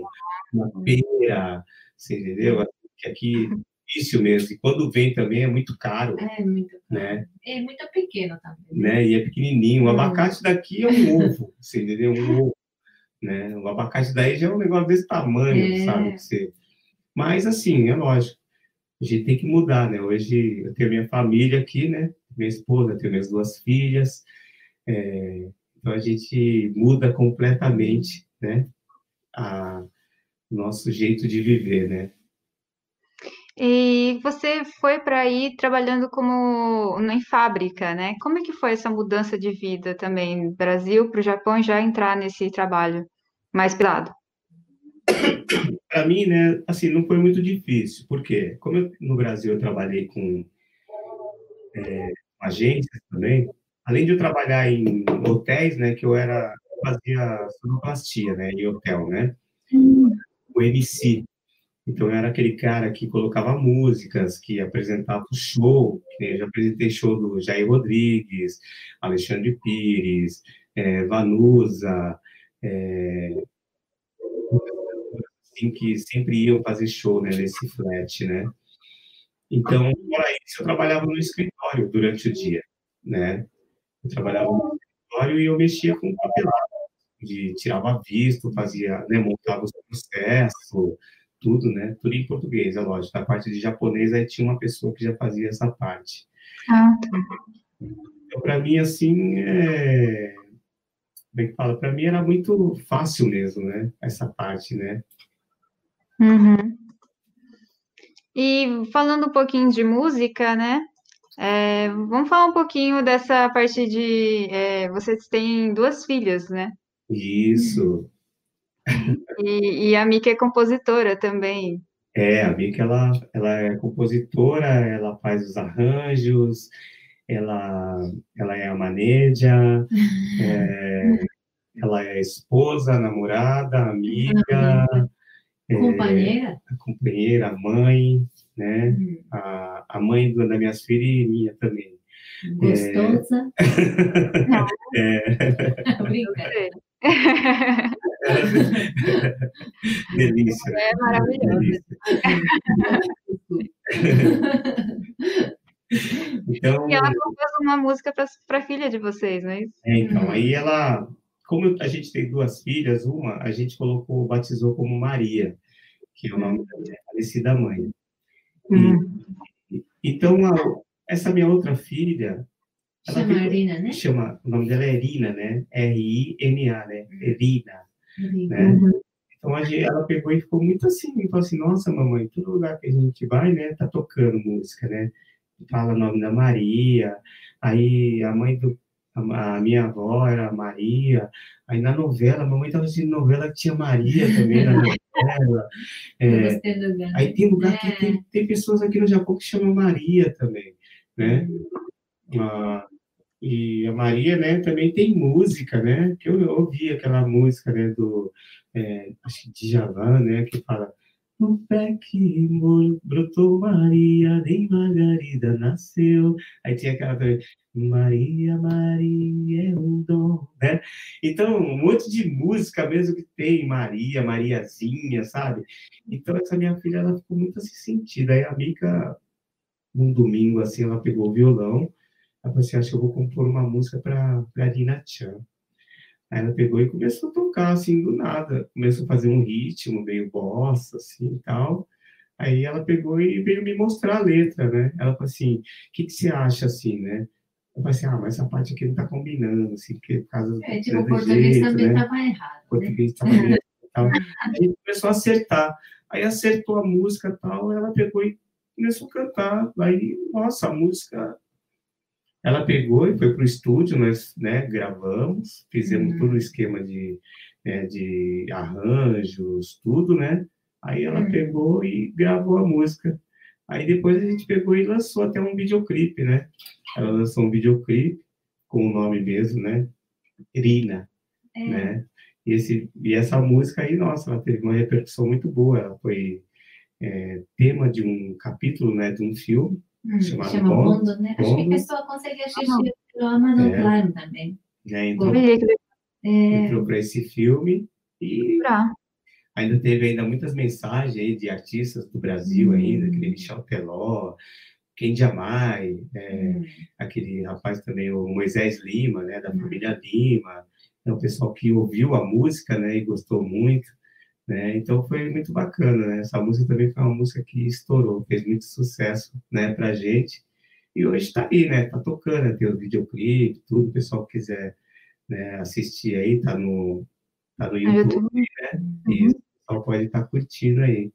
S2: uma pera, você entendeu? Que aqui difícil mesmo. E quando vem também é muito caro.
S3: É muito caro.
S2: Né?
S3: É muito pequeno também.
S2: Né? E é pequenininho. O abacate daqui é um ovo, você entendeu? Um ovo. Né? O abacate daí já é um negócio desse tamanho, é. sabe? Você, Mas, assim, é lógico, a gente tem que mudar, né? Hoje eu tenho minha família aqui, né? Minha esposa, tenho minhas duas filhas, é, então a gente muda completamente, né? A nosso jeito de viver, né?
S1: E você foi para aí trabalhando como em fábrica, né? Como é que foi essa mudança de vida também, Brasil para o Japão já entrar nesse trabalho mais pesado?
S2: Para mim, né, assim, não foi muito difícil, porque como eu, no Brasil eu trabalhei com é, agências também, além de eu trabalhar em hotéis, né, que eu era fazia sonoplastia, né, em hotel, né, hum. o MC, então, eu era aquele cara que colocava músicas, que apresentava o show, que eu já apresentei show do Jair Rodrigues, Alexandre Pires, é, Vanusa, é, assim, que sempre iam fazer show né, nesse flat, né? Então, para isso, eu trabalhava no escritório durante o dia, né? Eu trabalhava no escritório e eu mexia com papelado, de tirava visto, fazia, né, montava os processos, tudo, né? Tudo em português, é lógico. A parte de japonês, aí tinha uma pessoa que já fazia essa parte. Ah, tá. Então, para mim, assim, é... como é que fala? Para mim era muito fácil mesmo, né? Essa parte, né?
S1: Uhum. E falando um pouquinho de música, né? É, vamos falar um pouquinho dessa parte de. É, vocês têm duas filhas, né?
S2: Isso.
S1: E, e a Mika é compositora também.
S2: É, a Mika, ela, ela é compositora, ela faz os arranjos, ela, ela é a maneja, é, ela é esposa, namorada, amiga.
S3: Uhum. Companheira?
S2: É, companheira, mãe, né? Uhum. A, a mãe das minhas filhas e minha também.
S3: Gostosa?
S2: É. é.
S3: Brincadeira.
S2: Delícia.
S1: É maravilhoso. Então, e ela compôs uma música para a filha de vocês, não é isso?
S2: É, então, aí ela, como a gente tem duas filhas, uma a gente colocou, batizou como Maria, que é o nome da minha falecida mãe. Hum. E, então, a, essa minha outra filha,
S3: Chama ficou, Irina, né?
S2: Chama, o nome dela é Irina, né? R-I-N-A, né? Irina. Né? Uhum. Então a gente, ela pegou e ficou muito assim, falou assim, nossa mamãe, todo lugar que a gente vai, né, tá tocando música, né? Fala o nome da Maria, aí a mãe do, a, minha avó era Maria, aí na novela, a mamãe tava assistindo novela que tinha Maria também na novela. É, aí tem lugar é. que tem, tem pessoas aqui no Japão que chamam Maria também, né? Uhum. Ah, e a Maria, né, também tem música, né, que eu ouvi aquela música, né, do, é, acho que de Javan, né, que fala no pé que brotou Maria, nem Margarida nasceu. Aí tinha aquela Maria, Maria é um dom, né? Então, um monte de música mesmo que tem, Maria, Mariazinha, sabe? Então, essa minha filha, ela ficou muito assim sentida. Aí a Mica, num domingo, assim, ela pegou o violão, ela falou assim, acho que eu vou compor uma música para a Lina Chan. Aí ela pegou e começou a tocar, assim, do nada. Começou a fazer um ritmo meio bossa, assim, e tal. Aí ela pegou e veio me mostrar a letra, né? Ela falou assim, o que, que você acha, assim, né? Eu falei assim, ah, mas essa parte aqui não tá combinando, assim, porque por causa
S3: é, tipo, o português jeito, também
S2: né?
S3: tava errado.
S2: O português né? tava errado. Tal. Aí começou a acertar. Aí acertou a música e tal, ela pegou e começou a cantar. Aí, nossa, a música ela pegou e foi para o estúdio, nós né, gravamos, fizemos uhum. todo o esquema de, né, de arranjos, tudo, né? Aí ela uhum. pegou e gravou a música. Aí depois a gente pegou e lançou até um videoclipe, né? Ela lançou um videoclipe com o nome mesmo, né? Irina, é. né? E, esse, e essa música aí, nossa, ela teve uma repercussão muito boa. Ela foi é, tema de um capítulo, né, de um filme.
S3: Hum, chama Bondo, né? Acho que a pessoa consegue assistir pelo Amazon é. Prime também.
S2: É, então, é. entrou para esse filme e pra. ainda teve ainda muitas mensagens aí de artistas do Brasil hum. ainda, aquele Michel Teló, Ken Jamai, é, hum. aquele rapaz também, o Moisés Lima, né, da hum. família Lima, é o pessoal que ouviu a música, né, e gostou muito, Né? Então foi muito bacana, né? Essa música também foi uma música que estourou, fez muito sucesso, né, pra gente. E hoje está aí, né? Tá tocando, né? tem o videoclipe, tudo, o pessoal que quiser né, assistir aí, tá no, tá no YouTube, né? E o pessoal pode estar tá curtindo aí,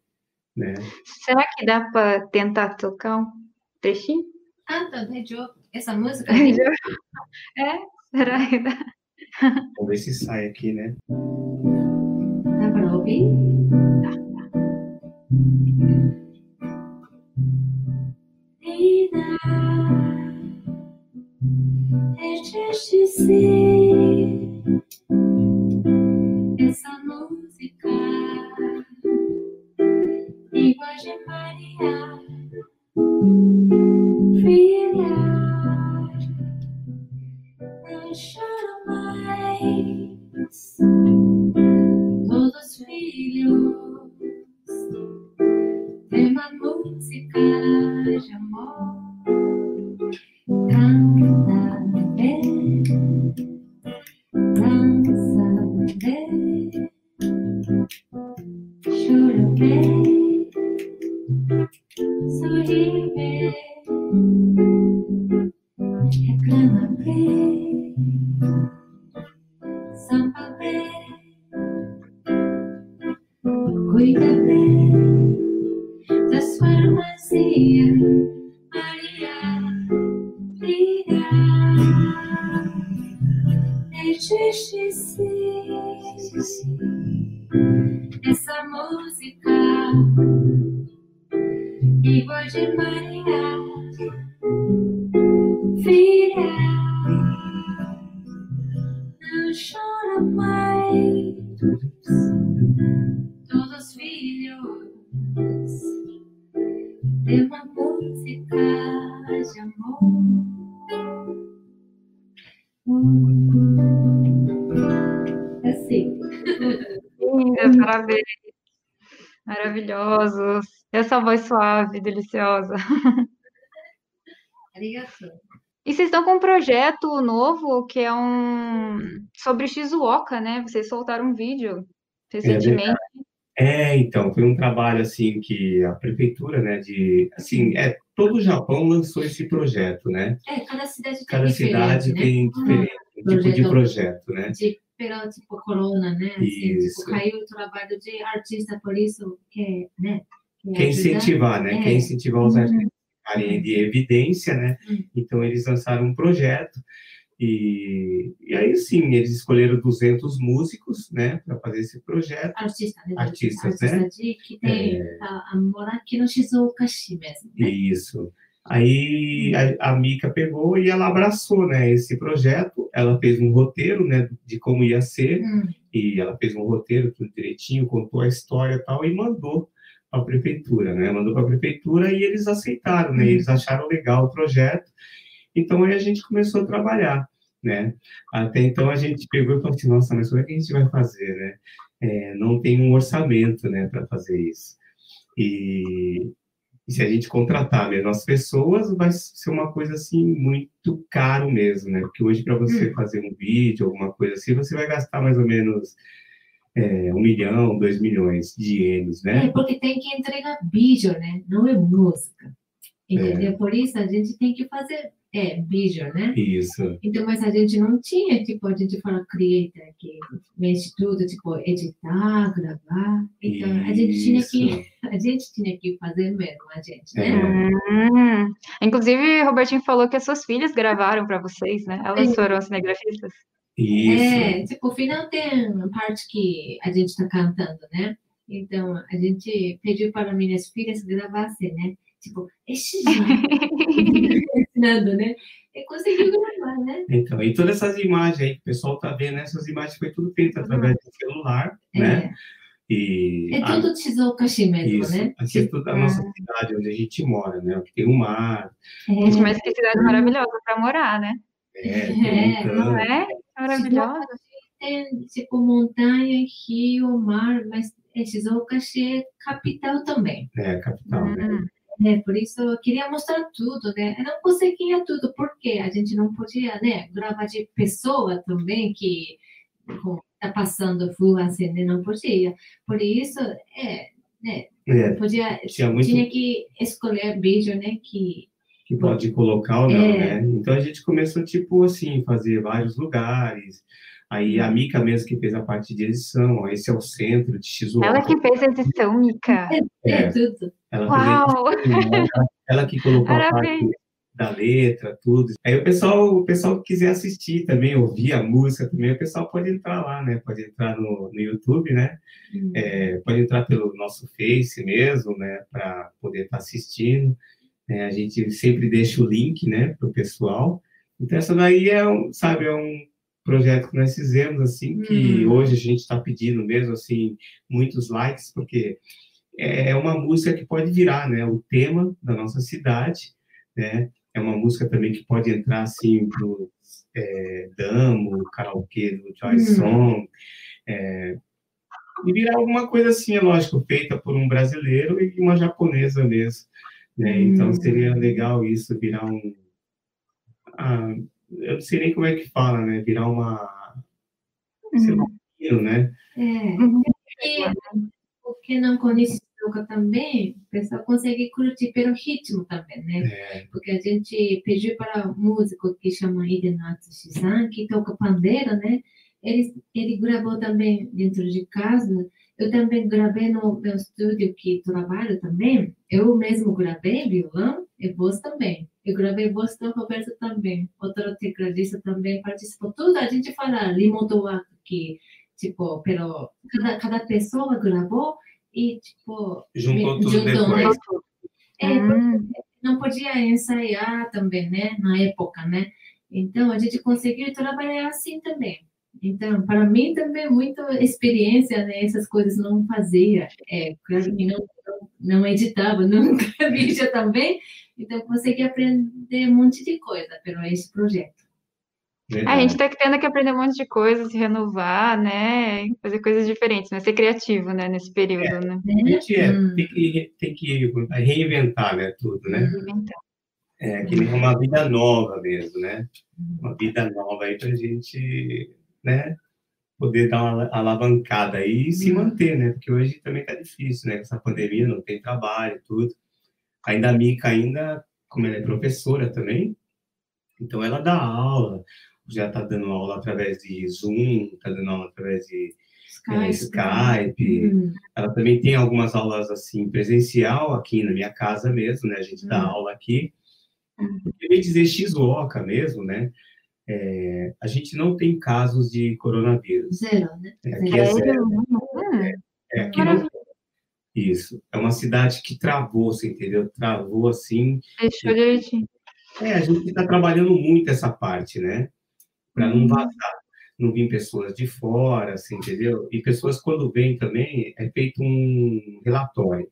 S2: né?
S1: Será que dá para tentar tocar um trechinho?
S3: Ah, tá, essa música?
S1: é, será que dá?
S2: Vamos ver se sai aqui, né?
S3: Ouvir? Tá. essa
S1: maravilhosos. Essa voz suave, deliciosa. E vocês estão com um projeto novo que é um sobre Shizuoka, né? Vocês soltaram um vídeo recentemente.
S2: É, é, então, foi um trabalho assim que a prefeitura, né, de assim, é, todo o Japão lançou esse projeto, né?
S3: É, cada cidade tem
S2: Cada cidade
S3: né?
S2: tem diferente uhum. tipo de projeto, né?
S3: De pela tipo corona, né? Assim, tipo, caiu o trabalho de artista, por isso que, né?
S2: Que Quer incentivar, né? É. Quer incentivar os artistas a ficarem de evidência, né? Uhum. Então eles lançaram um projeto e, e aí sim eles escolheram 200 músicos, né, para fazer esse projeto.
S3: Artista, né?
S2: Artistas, Artista né?
S3: De, que tem é... a, a morar aqui no Shizuoka-shi mesmo. Né?
S2: Isso. Aí a, a Mica pegou e ela abraçou, né, esse projeto. Ela fez um roteiro, né, de como ia ser hum. e ela fez um roteiro tudo direitinho, contou a história e tal e mandou para a prefeitura, né? Mandou para a prefeitura e eles aceitaram, né? Hum. Eles acharam legal o projeto. Então aí a gente começou a trabalhar, né? Até então a gente pegou e falou assim, nossa, mas como é que a gente vai fazer, né? É, não tem um orçamento, né, para fazer isso. E e se a gente contratar mesmo as pessoas, vai ser uma coisa assim muito caro mesmo, né? Porque hoje, para você hum. fazer um vídeo, alguma coisa assim, você vai gastar mais ou menos é, um milhão, dois milhões de ienes, né?
S3: É, porque tem que entregar vídeo, né? Não é música. Entendeu? É. Por isso a gente tem que fazer é, vídeo, né?
S2: Isso.
S3: Então, mas a gente não tinha, tipo, a gente fala creator, que mexe tudo, tipo, editar, gravar. Então, Isso. a gente tinha que, a gente tinha que fazer mesmo, a gente, né?
S1: É. Hum. Inclusive, Robertinho falou que as suas filhas gravaram para vocês, né? Elas é. foram cinegrafistas.
S2: Isso.
S3: É, tipo, o final tem uma parte que a gente está cantando, né? Então, a gente pediu para minhas filhas gravassem, né? Tipo, este ensinando, né? E conseguiu gravar, né?
S2: Então, e todas essas imagens aí que o pessoal tá vendo, essas imagens foi tudo feito através do celular, é. né?
S3: E é tudo a... Tizoukashi mesmo,
S2: isso,
S3: né?
S2: Aqui é tudo a nossa ah. cidade, onde a gente mora, né? Aqui tem o um mar.
S1: É. Mas que cidade maravilhosa para morar, né?
S2: É, é
S1: não é? Maravilhosa.
S3: Tem, tipo, montanha, rio, mar, mas Shizuokashi é capital também.
S2: É, capital, né? hum. né?
S3: É, por isso eu queria mostrar tudo, né? Eu não conseguia tudo, porque a gente não podia, né, gravar de pessoa também que com tá passando flu assim, né? não podia. Por isso, é, né? É, podia, tinha, muito... tinha que escolher vídeo, né? Que
S2: que pode colocar ou não, é. né? Então a gente começou, tipo assim, fazer vários lugares. Aí a Mica mesmo que fez a parte de edição, esse é o centro de Shizuoka.
S1: Ela que fez a edição, Mica.
S3: É, é, tudo.
S2: Ela Uau! ela, ela, que colocou Parabéns. a parte da letra, tudo. Aí o pessoal, o pessoal que quiser assistir também, ouvir a música também, o pessoal pode entrar lá, né? Pode entrar no, no YouTube, né? Uhum. É, pode entrar pelo nosso Face mesmo, né? Para poder estar tá assistindo. É, a gente sempre deixa o link, né? Para o pessoal. Então essa daí é um, sabe, é um projeto que nós fizemos assim, que uhum. hoje a gente está pedindo mesmo assim muitos likes, porque é uma música que pode virar, né? O tema da nossa cidade, né? é uma música também que pode entrar assim pro é, damo, karaokê do Joy hum. Song, é, e virar alguma coisa assim, é lógico, feita por um brasileiro e uma japonesa mesmo. Né? Hum. Então seria legal isso, virar um. Ah, eu não sei nem como é que fala, né? Virar uma. Sei lá,
S3: um né? É. Porque não conhece yoga também, o pessoal consegue curtir pelo ritmo também, né? É. Porque a gente pediu para um músico que chama Hidenatsu Shisan, que toca pandeiro, né? Ele, ele gravou também dentro de casa. Eu também gravei no meu estúdio que trabalho também. Eu mesmo gravei violão e voz também. Eu gravei voz do Roberto também. Outro tecladista também participou. Tudo a gente fala remoto work, que tipo, pero cada, cada pessoa gravou e, tipo,
S2: juntou tudo juntou, depois.
S3: É, hum. não podia ensaiar também, né, na época, né? Então, a gente conseguiu trabalhar assim também. Então, para mim também muita experiência, né? Essas coisas não fazia. É, claro que não, não editava nunca vídeo também. Então, consegui aprender um monte de coisa pelo esse projeto.
S1: A gente está tendo que aprender um monte de coisas, se renovar, né? Fazer coisas diferentes, né? Ser criativo, né? Nesse período, é,
S2: né? A gente é, hum. tem, que, tem que reinventar, né? Tudo, né? Reinventar. É, que nem uma vida nova mesmo, né? Uma vida nova aí para a gente, né? Poder dar uma alavancada aí e se hum. manter, né? Porque hoje também tá difícil, né? Com essa pandemia, não tem trabalho, tudo. Ainda a Mica, ainda, como ela é professora também, então ela dá aula, já está dando aula através de Zoom, está dando aula através de Skype. É, Skype. Uhum. Ela também tem algumas aulas assim presencial aqui na minha casa mesmo, né? A gente dá uhum. aula aqui. Uhum. Eu ia dizer Shizuoka mesmo, né? É, a gente não tem casos de coronavírus.
S3: Zero, né?
S2: É, aqui é zero. É, é, aqui não, isso. É uma cidade que travou, você entendeu? Travou assim.
S1: Fechou direitinho.
S2: É, a gente está trabalhando muito essa parte, né? para não uhum. vazar, não vir pessoas de fora, assim, entendeu? E pessoas, quando vêm também, é feito um relatório.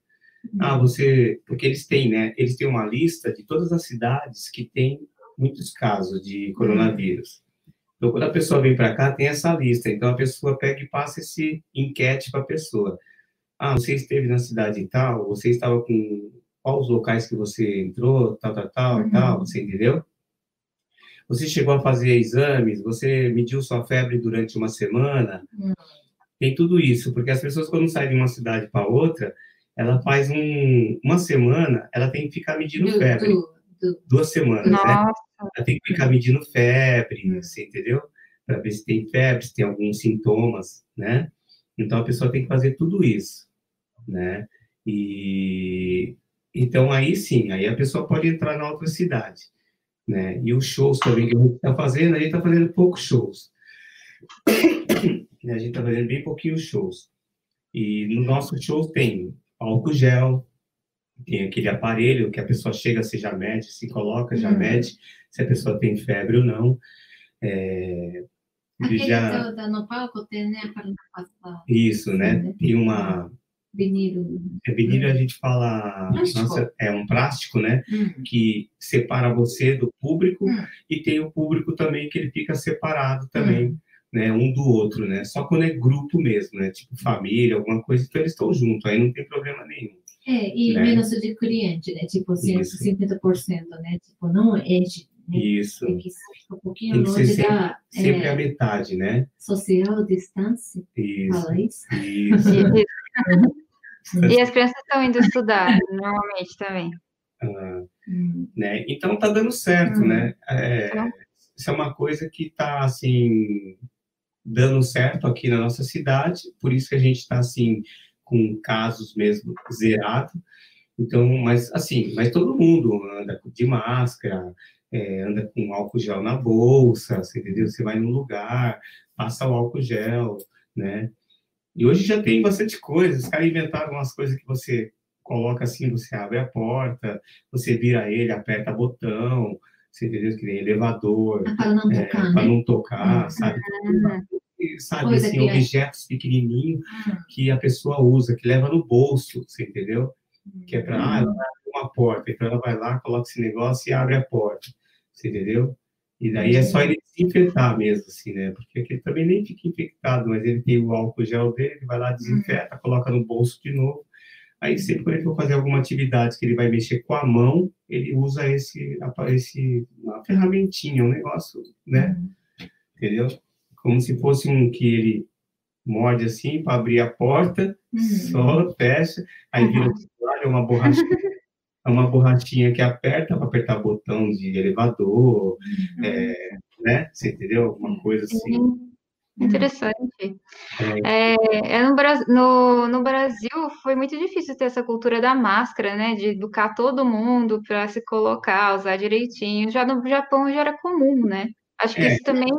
S2: Ah, uhum. você. Porque eles têm, né? Eles têm uma lista de todas as cidades que têm muitos casos de coronavírus. Então, quando a pessoa vem para cá, tem essa lista. Então, a pessoa pega e passa esse enquete para a pessoa. Ah, você esteve na cidade tal, você estava com quais os locais que você entrou, tal, tal, tal, uhum. tal, você entendeu? Você chegou a fazer exames? Você mediu sua febre durante uma semana? Hum. Tem tudo isso, porque as pessoas, quando saem de uma cidade para outra, ela faz um, uma semana, ela tem que ficar medindo febre. Du, du. Duas semanas, né? Nossa. né? Ela tem que ficar medindo febre, hum. você entendeu? Para ver se tem febre, se tem alguns sintomas, né? Então, a pessoa tem que fazer tudo isso, né? E então aí sim, aí a pessoa pode entrar na outra cidade né? E os shows também que a gente está fazendo, a gente está fazendo poucos shows. a gente está fazendo bem pouquinhos shows. E no nosso show tem álcool gel, tem aquele aparelho que a pessoa chega, se já mede, se coloca, já uhum. mede se a pessoa tem febre ou não. É,
S3: Aquele já... no palco tem, né? Para
S2: Isso, né? Tem uma
S3: Vinilo.
S2: É, vinilo a gente fala, nossa, é um plástico, né? Hum. Que separa você do público hum. e tem o público também que ele fica separado também, hum. né? Um do outro, né? Só quando é grupo mesmo, né? Tipo família, alguma coisa, então eles estão juntos, aí não tem problema nenhum.
S3: É, e né? menos de cliente, né? Tipo, 50%, né? Tipo, não enche
S2: Né? Isso.
S3: Tem que ser um pouquinho Tem que longe
S2: sempre,
S3: da...
S2: Sempre é, a metade, né?
S3: Social distância.
S2: Isso.
S3: Fala isso?
S2: Isso.
S1: e as crianças estão indo estudar, normalmente também.
S2: Ah, hum. né? Então tá dando certo, hum. né? É, então... Isso é uma coisa que está assim dando certo aqui na nossa cidade, por isso que a gente está assim com casos mesmo zerado. Então, mas assim, mas todo mundo anda de máscara, é, anda com álcool gel na bolsa, você entendeu? Você vai num lugar, passa o álcool gel, né? E hoje já tem bastante coisa. Os caras inventaram umas coisas que você coloca assim, você abre a porta, você vira ele, aperta botão, você entendeu? Que nem elevador.
S3: Ah, para não é, tocar,
S2: né? Para não tocar, sabe? Ah, sabe, Coisa assim, é. objetos pequenininhos ah. que a pessoa usa, que leva no bolso, você entendeu? Que é para, ah, ela uma porta, então ela vai lá, coloca esse negócio e abre a porta, você entendeu? E daí é só ele desinfetar mesmo, assim, né? Porque aquele também nem fica infectado, mas ele tem o álcool gel dele, ele vai lá, desinfeta, coloca no bolso de novo Aí sempre quando ele for fazer alguma atividade que ele vai mexer com a mão, ele usa esse, esse uma ferramentinha, um negócio, né? Uhum. Entendeu? Como se fosse um que ele morde assim para abrir a porta, uhum. só fecha, aí vira uhum. uma borrachinha, é uma borrachinha que aperta para apertar botão de elevador, uhum. é, né? Você entendeu? Alguma coisa assim.
S1: Uhum. Interessante. É, é no, no, no, Brasil foi muito difícil ter essa cultura da máscara, né? De educar todo mundo para se colocar, usar direitinho. Já no Japão já era comum, né? Acho que é. isso também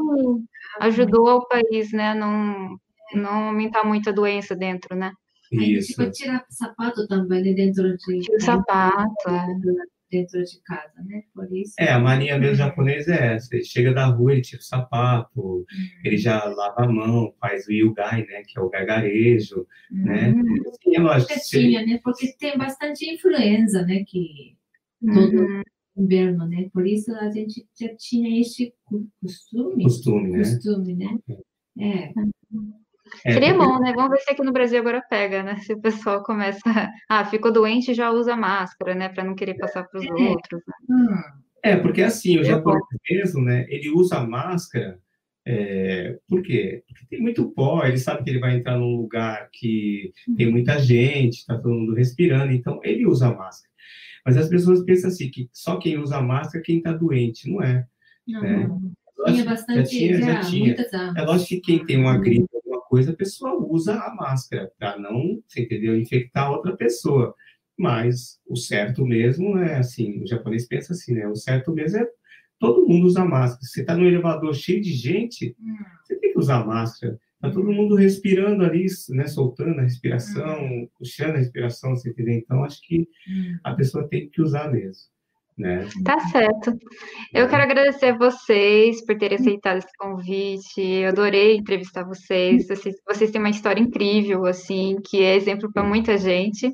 S1: ajudou ao país, né? Não, não aumentar muita doença dentro, né?
S3: Isso. Tipo, tirar sapato também né, dentro de.
S1: Tira sapato, é
S3: dentro de casa, né? Por isso.
S2: É, a mania mesmo japonesa é essa. Ele chega da rua, ele tira o sapato, uhum. ele já lava a mão, faz o yugai, né? Que é o gargarejo, né? uhum. né?
S3: Sim, é lógico. Tinha, né? Porque tem bastante influenza, né? Que todo uhum. Inverno, né? Por isso a gente já tinha este costume.
S2: Costume, né?
S3: Costume, né? É.
S1: É, Seria bom, né? Vamos ver se aqui no Brasil agora pega, né? Se o pessoal começa. Ah, ficou doente e já usa máscara, né? Para não querer passar para os é. outros. Né?
S2: É, porque assim, o japonês mesmo, né? Ele usa máscara. É, por quê? Porque tem muito pó, ele sabe que ele vai entrar num lugar que tem muita gente, está todo mundo respirando, então ele usa máscara. Mas as pessoas pensam assim, que só quem usa máscara é quem está doente, não é. Não, né?
S3: tinha bastante, já tinha, já, já tinha.
S2: É lógico que quem tem uma gripe coisa, a pessoa usa a máscara para não, você entendeu, infectar outra pessoa. Mas o certo mesmo é assim, o japonês pensa assim, né? O certo mesmo é todo mundo usar máscara. Se você está no elevador cheio de gente, hum. você tem que usar máscara. Tá todo mundo respirando ali, né, soltando a respiração, hum. puxando a respiração, você entendeu? Então, acho que hum. a pessoa tem que usar mesmo. Né?
S1: Tá certo. Eu quero agradecer a vocês por terem aceitado esse convite. Eu adorei entrevistar vocês. Vocês, vocês têm uma história incrível, assim, que é exemplo para muita gente.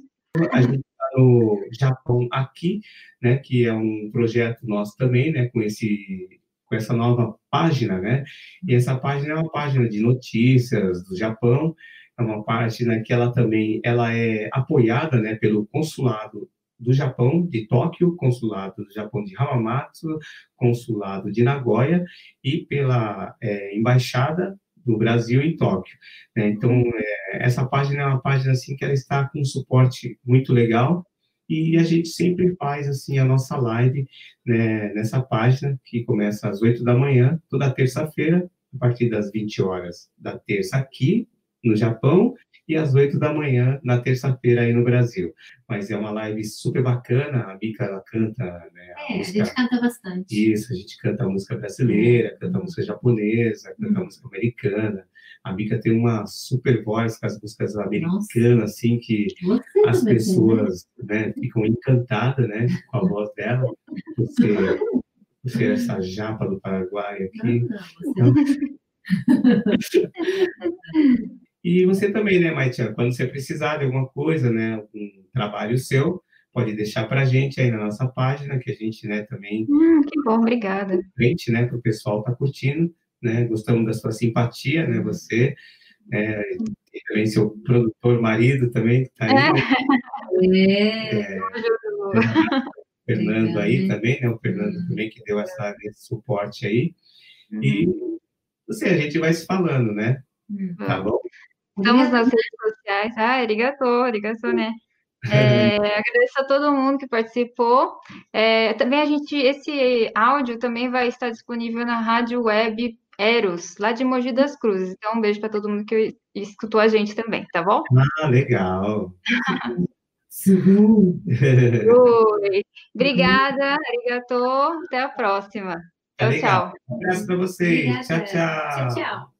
S2: A gente está no Japão aqui, né, que é um projeto nosso também, né, com esse com essa nova página, né? E essa página é uma página de notícias do Japão, é uma página que ela também ela é apoiada, né, pelo consulado do Japão, de Tóquio, consulado do Japão de Hamamatsu, consulado de Nagoya e pela é, embaixada do Brasil em Tóquio. Né? Então, é, essa página é uma página assim que ela está com um suporte muito legal e a gente sempre faz assim a nossa live né, nessa página que começa às 8 da manhã, toda terça-feira, a partir das 20 horas da terça aqui no Japão e às 8 da manhã na terça-feira aí no Brasil. Mas é uma live super bacana, a Mica ela canta, né?
S3: A, é, música... a gente canta bastante.
S2: Isso, a gente canta música brasileira, canta música japonesa, canta uhum. música americana. A Mica tem uma super voz com as músicas americanas, Nossa. assim, que Você as pessoas né, ficam encantadas, né, com a voz dela. Você, você é essa japa do Paraguai aqui. Não, não. E você também, né, Maitia, quando você precisar de alguma coisa, né, algum trabalho seu, pode deixar para a gente aí na nossa página, que a gente, né, também...
S1: Hum, que bom, obrigada.
S2: Frente, né, que o pessoal tá curtindo, né, gostamos da sua simpatia, né, você, e também seu produtor marido também, que tá aí.
S1: É. é.
S2: Fernando
S3: Legal,
S2: aí
S3: né?
S2: também, né? O Fernando
S3: Uhum.
S2: também que deu essa, esse suporte aí.
S1: Uhum.
S2: E, sei, a gente vai se falando, né?
S3: Hum.
S2: Tá bom?
S1: Estamos nas redes sociais. Ah, arigato, arigato, né? É, agradeço a todo mundo que participou. É, também a gente, esse áudio também vai estar disponível na rádio web Eros, lá de Mogi das Cruzes. Então, um beijo para todo mundo que escutou a gente também, tá bom?
S2: Ah, legal.
S3: Sim.
S1: Oi. Obrigada, arigato. Até a próxima.
S2: Tá
S1: Tchau,
S2: legal.
S1: tchau.
S2: Um abraço para vocês.
S3: Obrigada.
S2: Tchau, tchau.
S3: Tchau, tchau.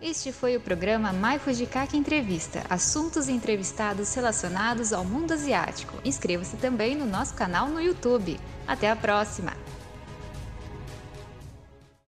S4: Este foi o programa Mai Fujikaki Entrevista, assuntos e entrevistados relacionados ao mundo asiático. Inscreva-se também no nosso canal no YouTube. Até a próxima!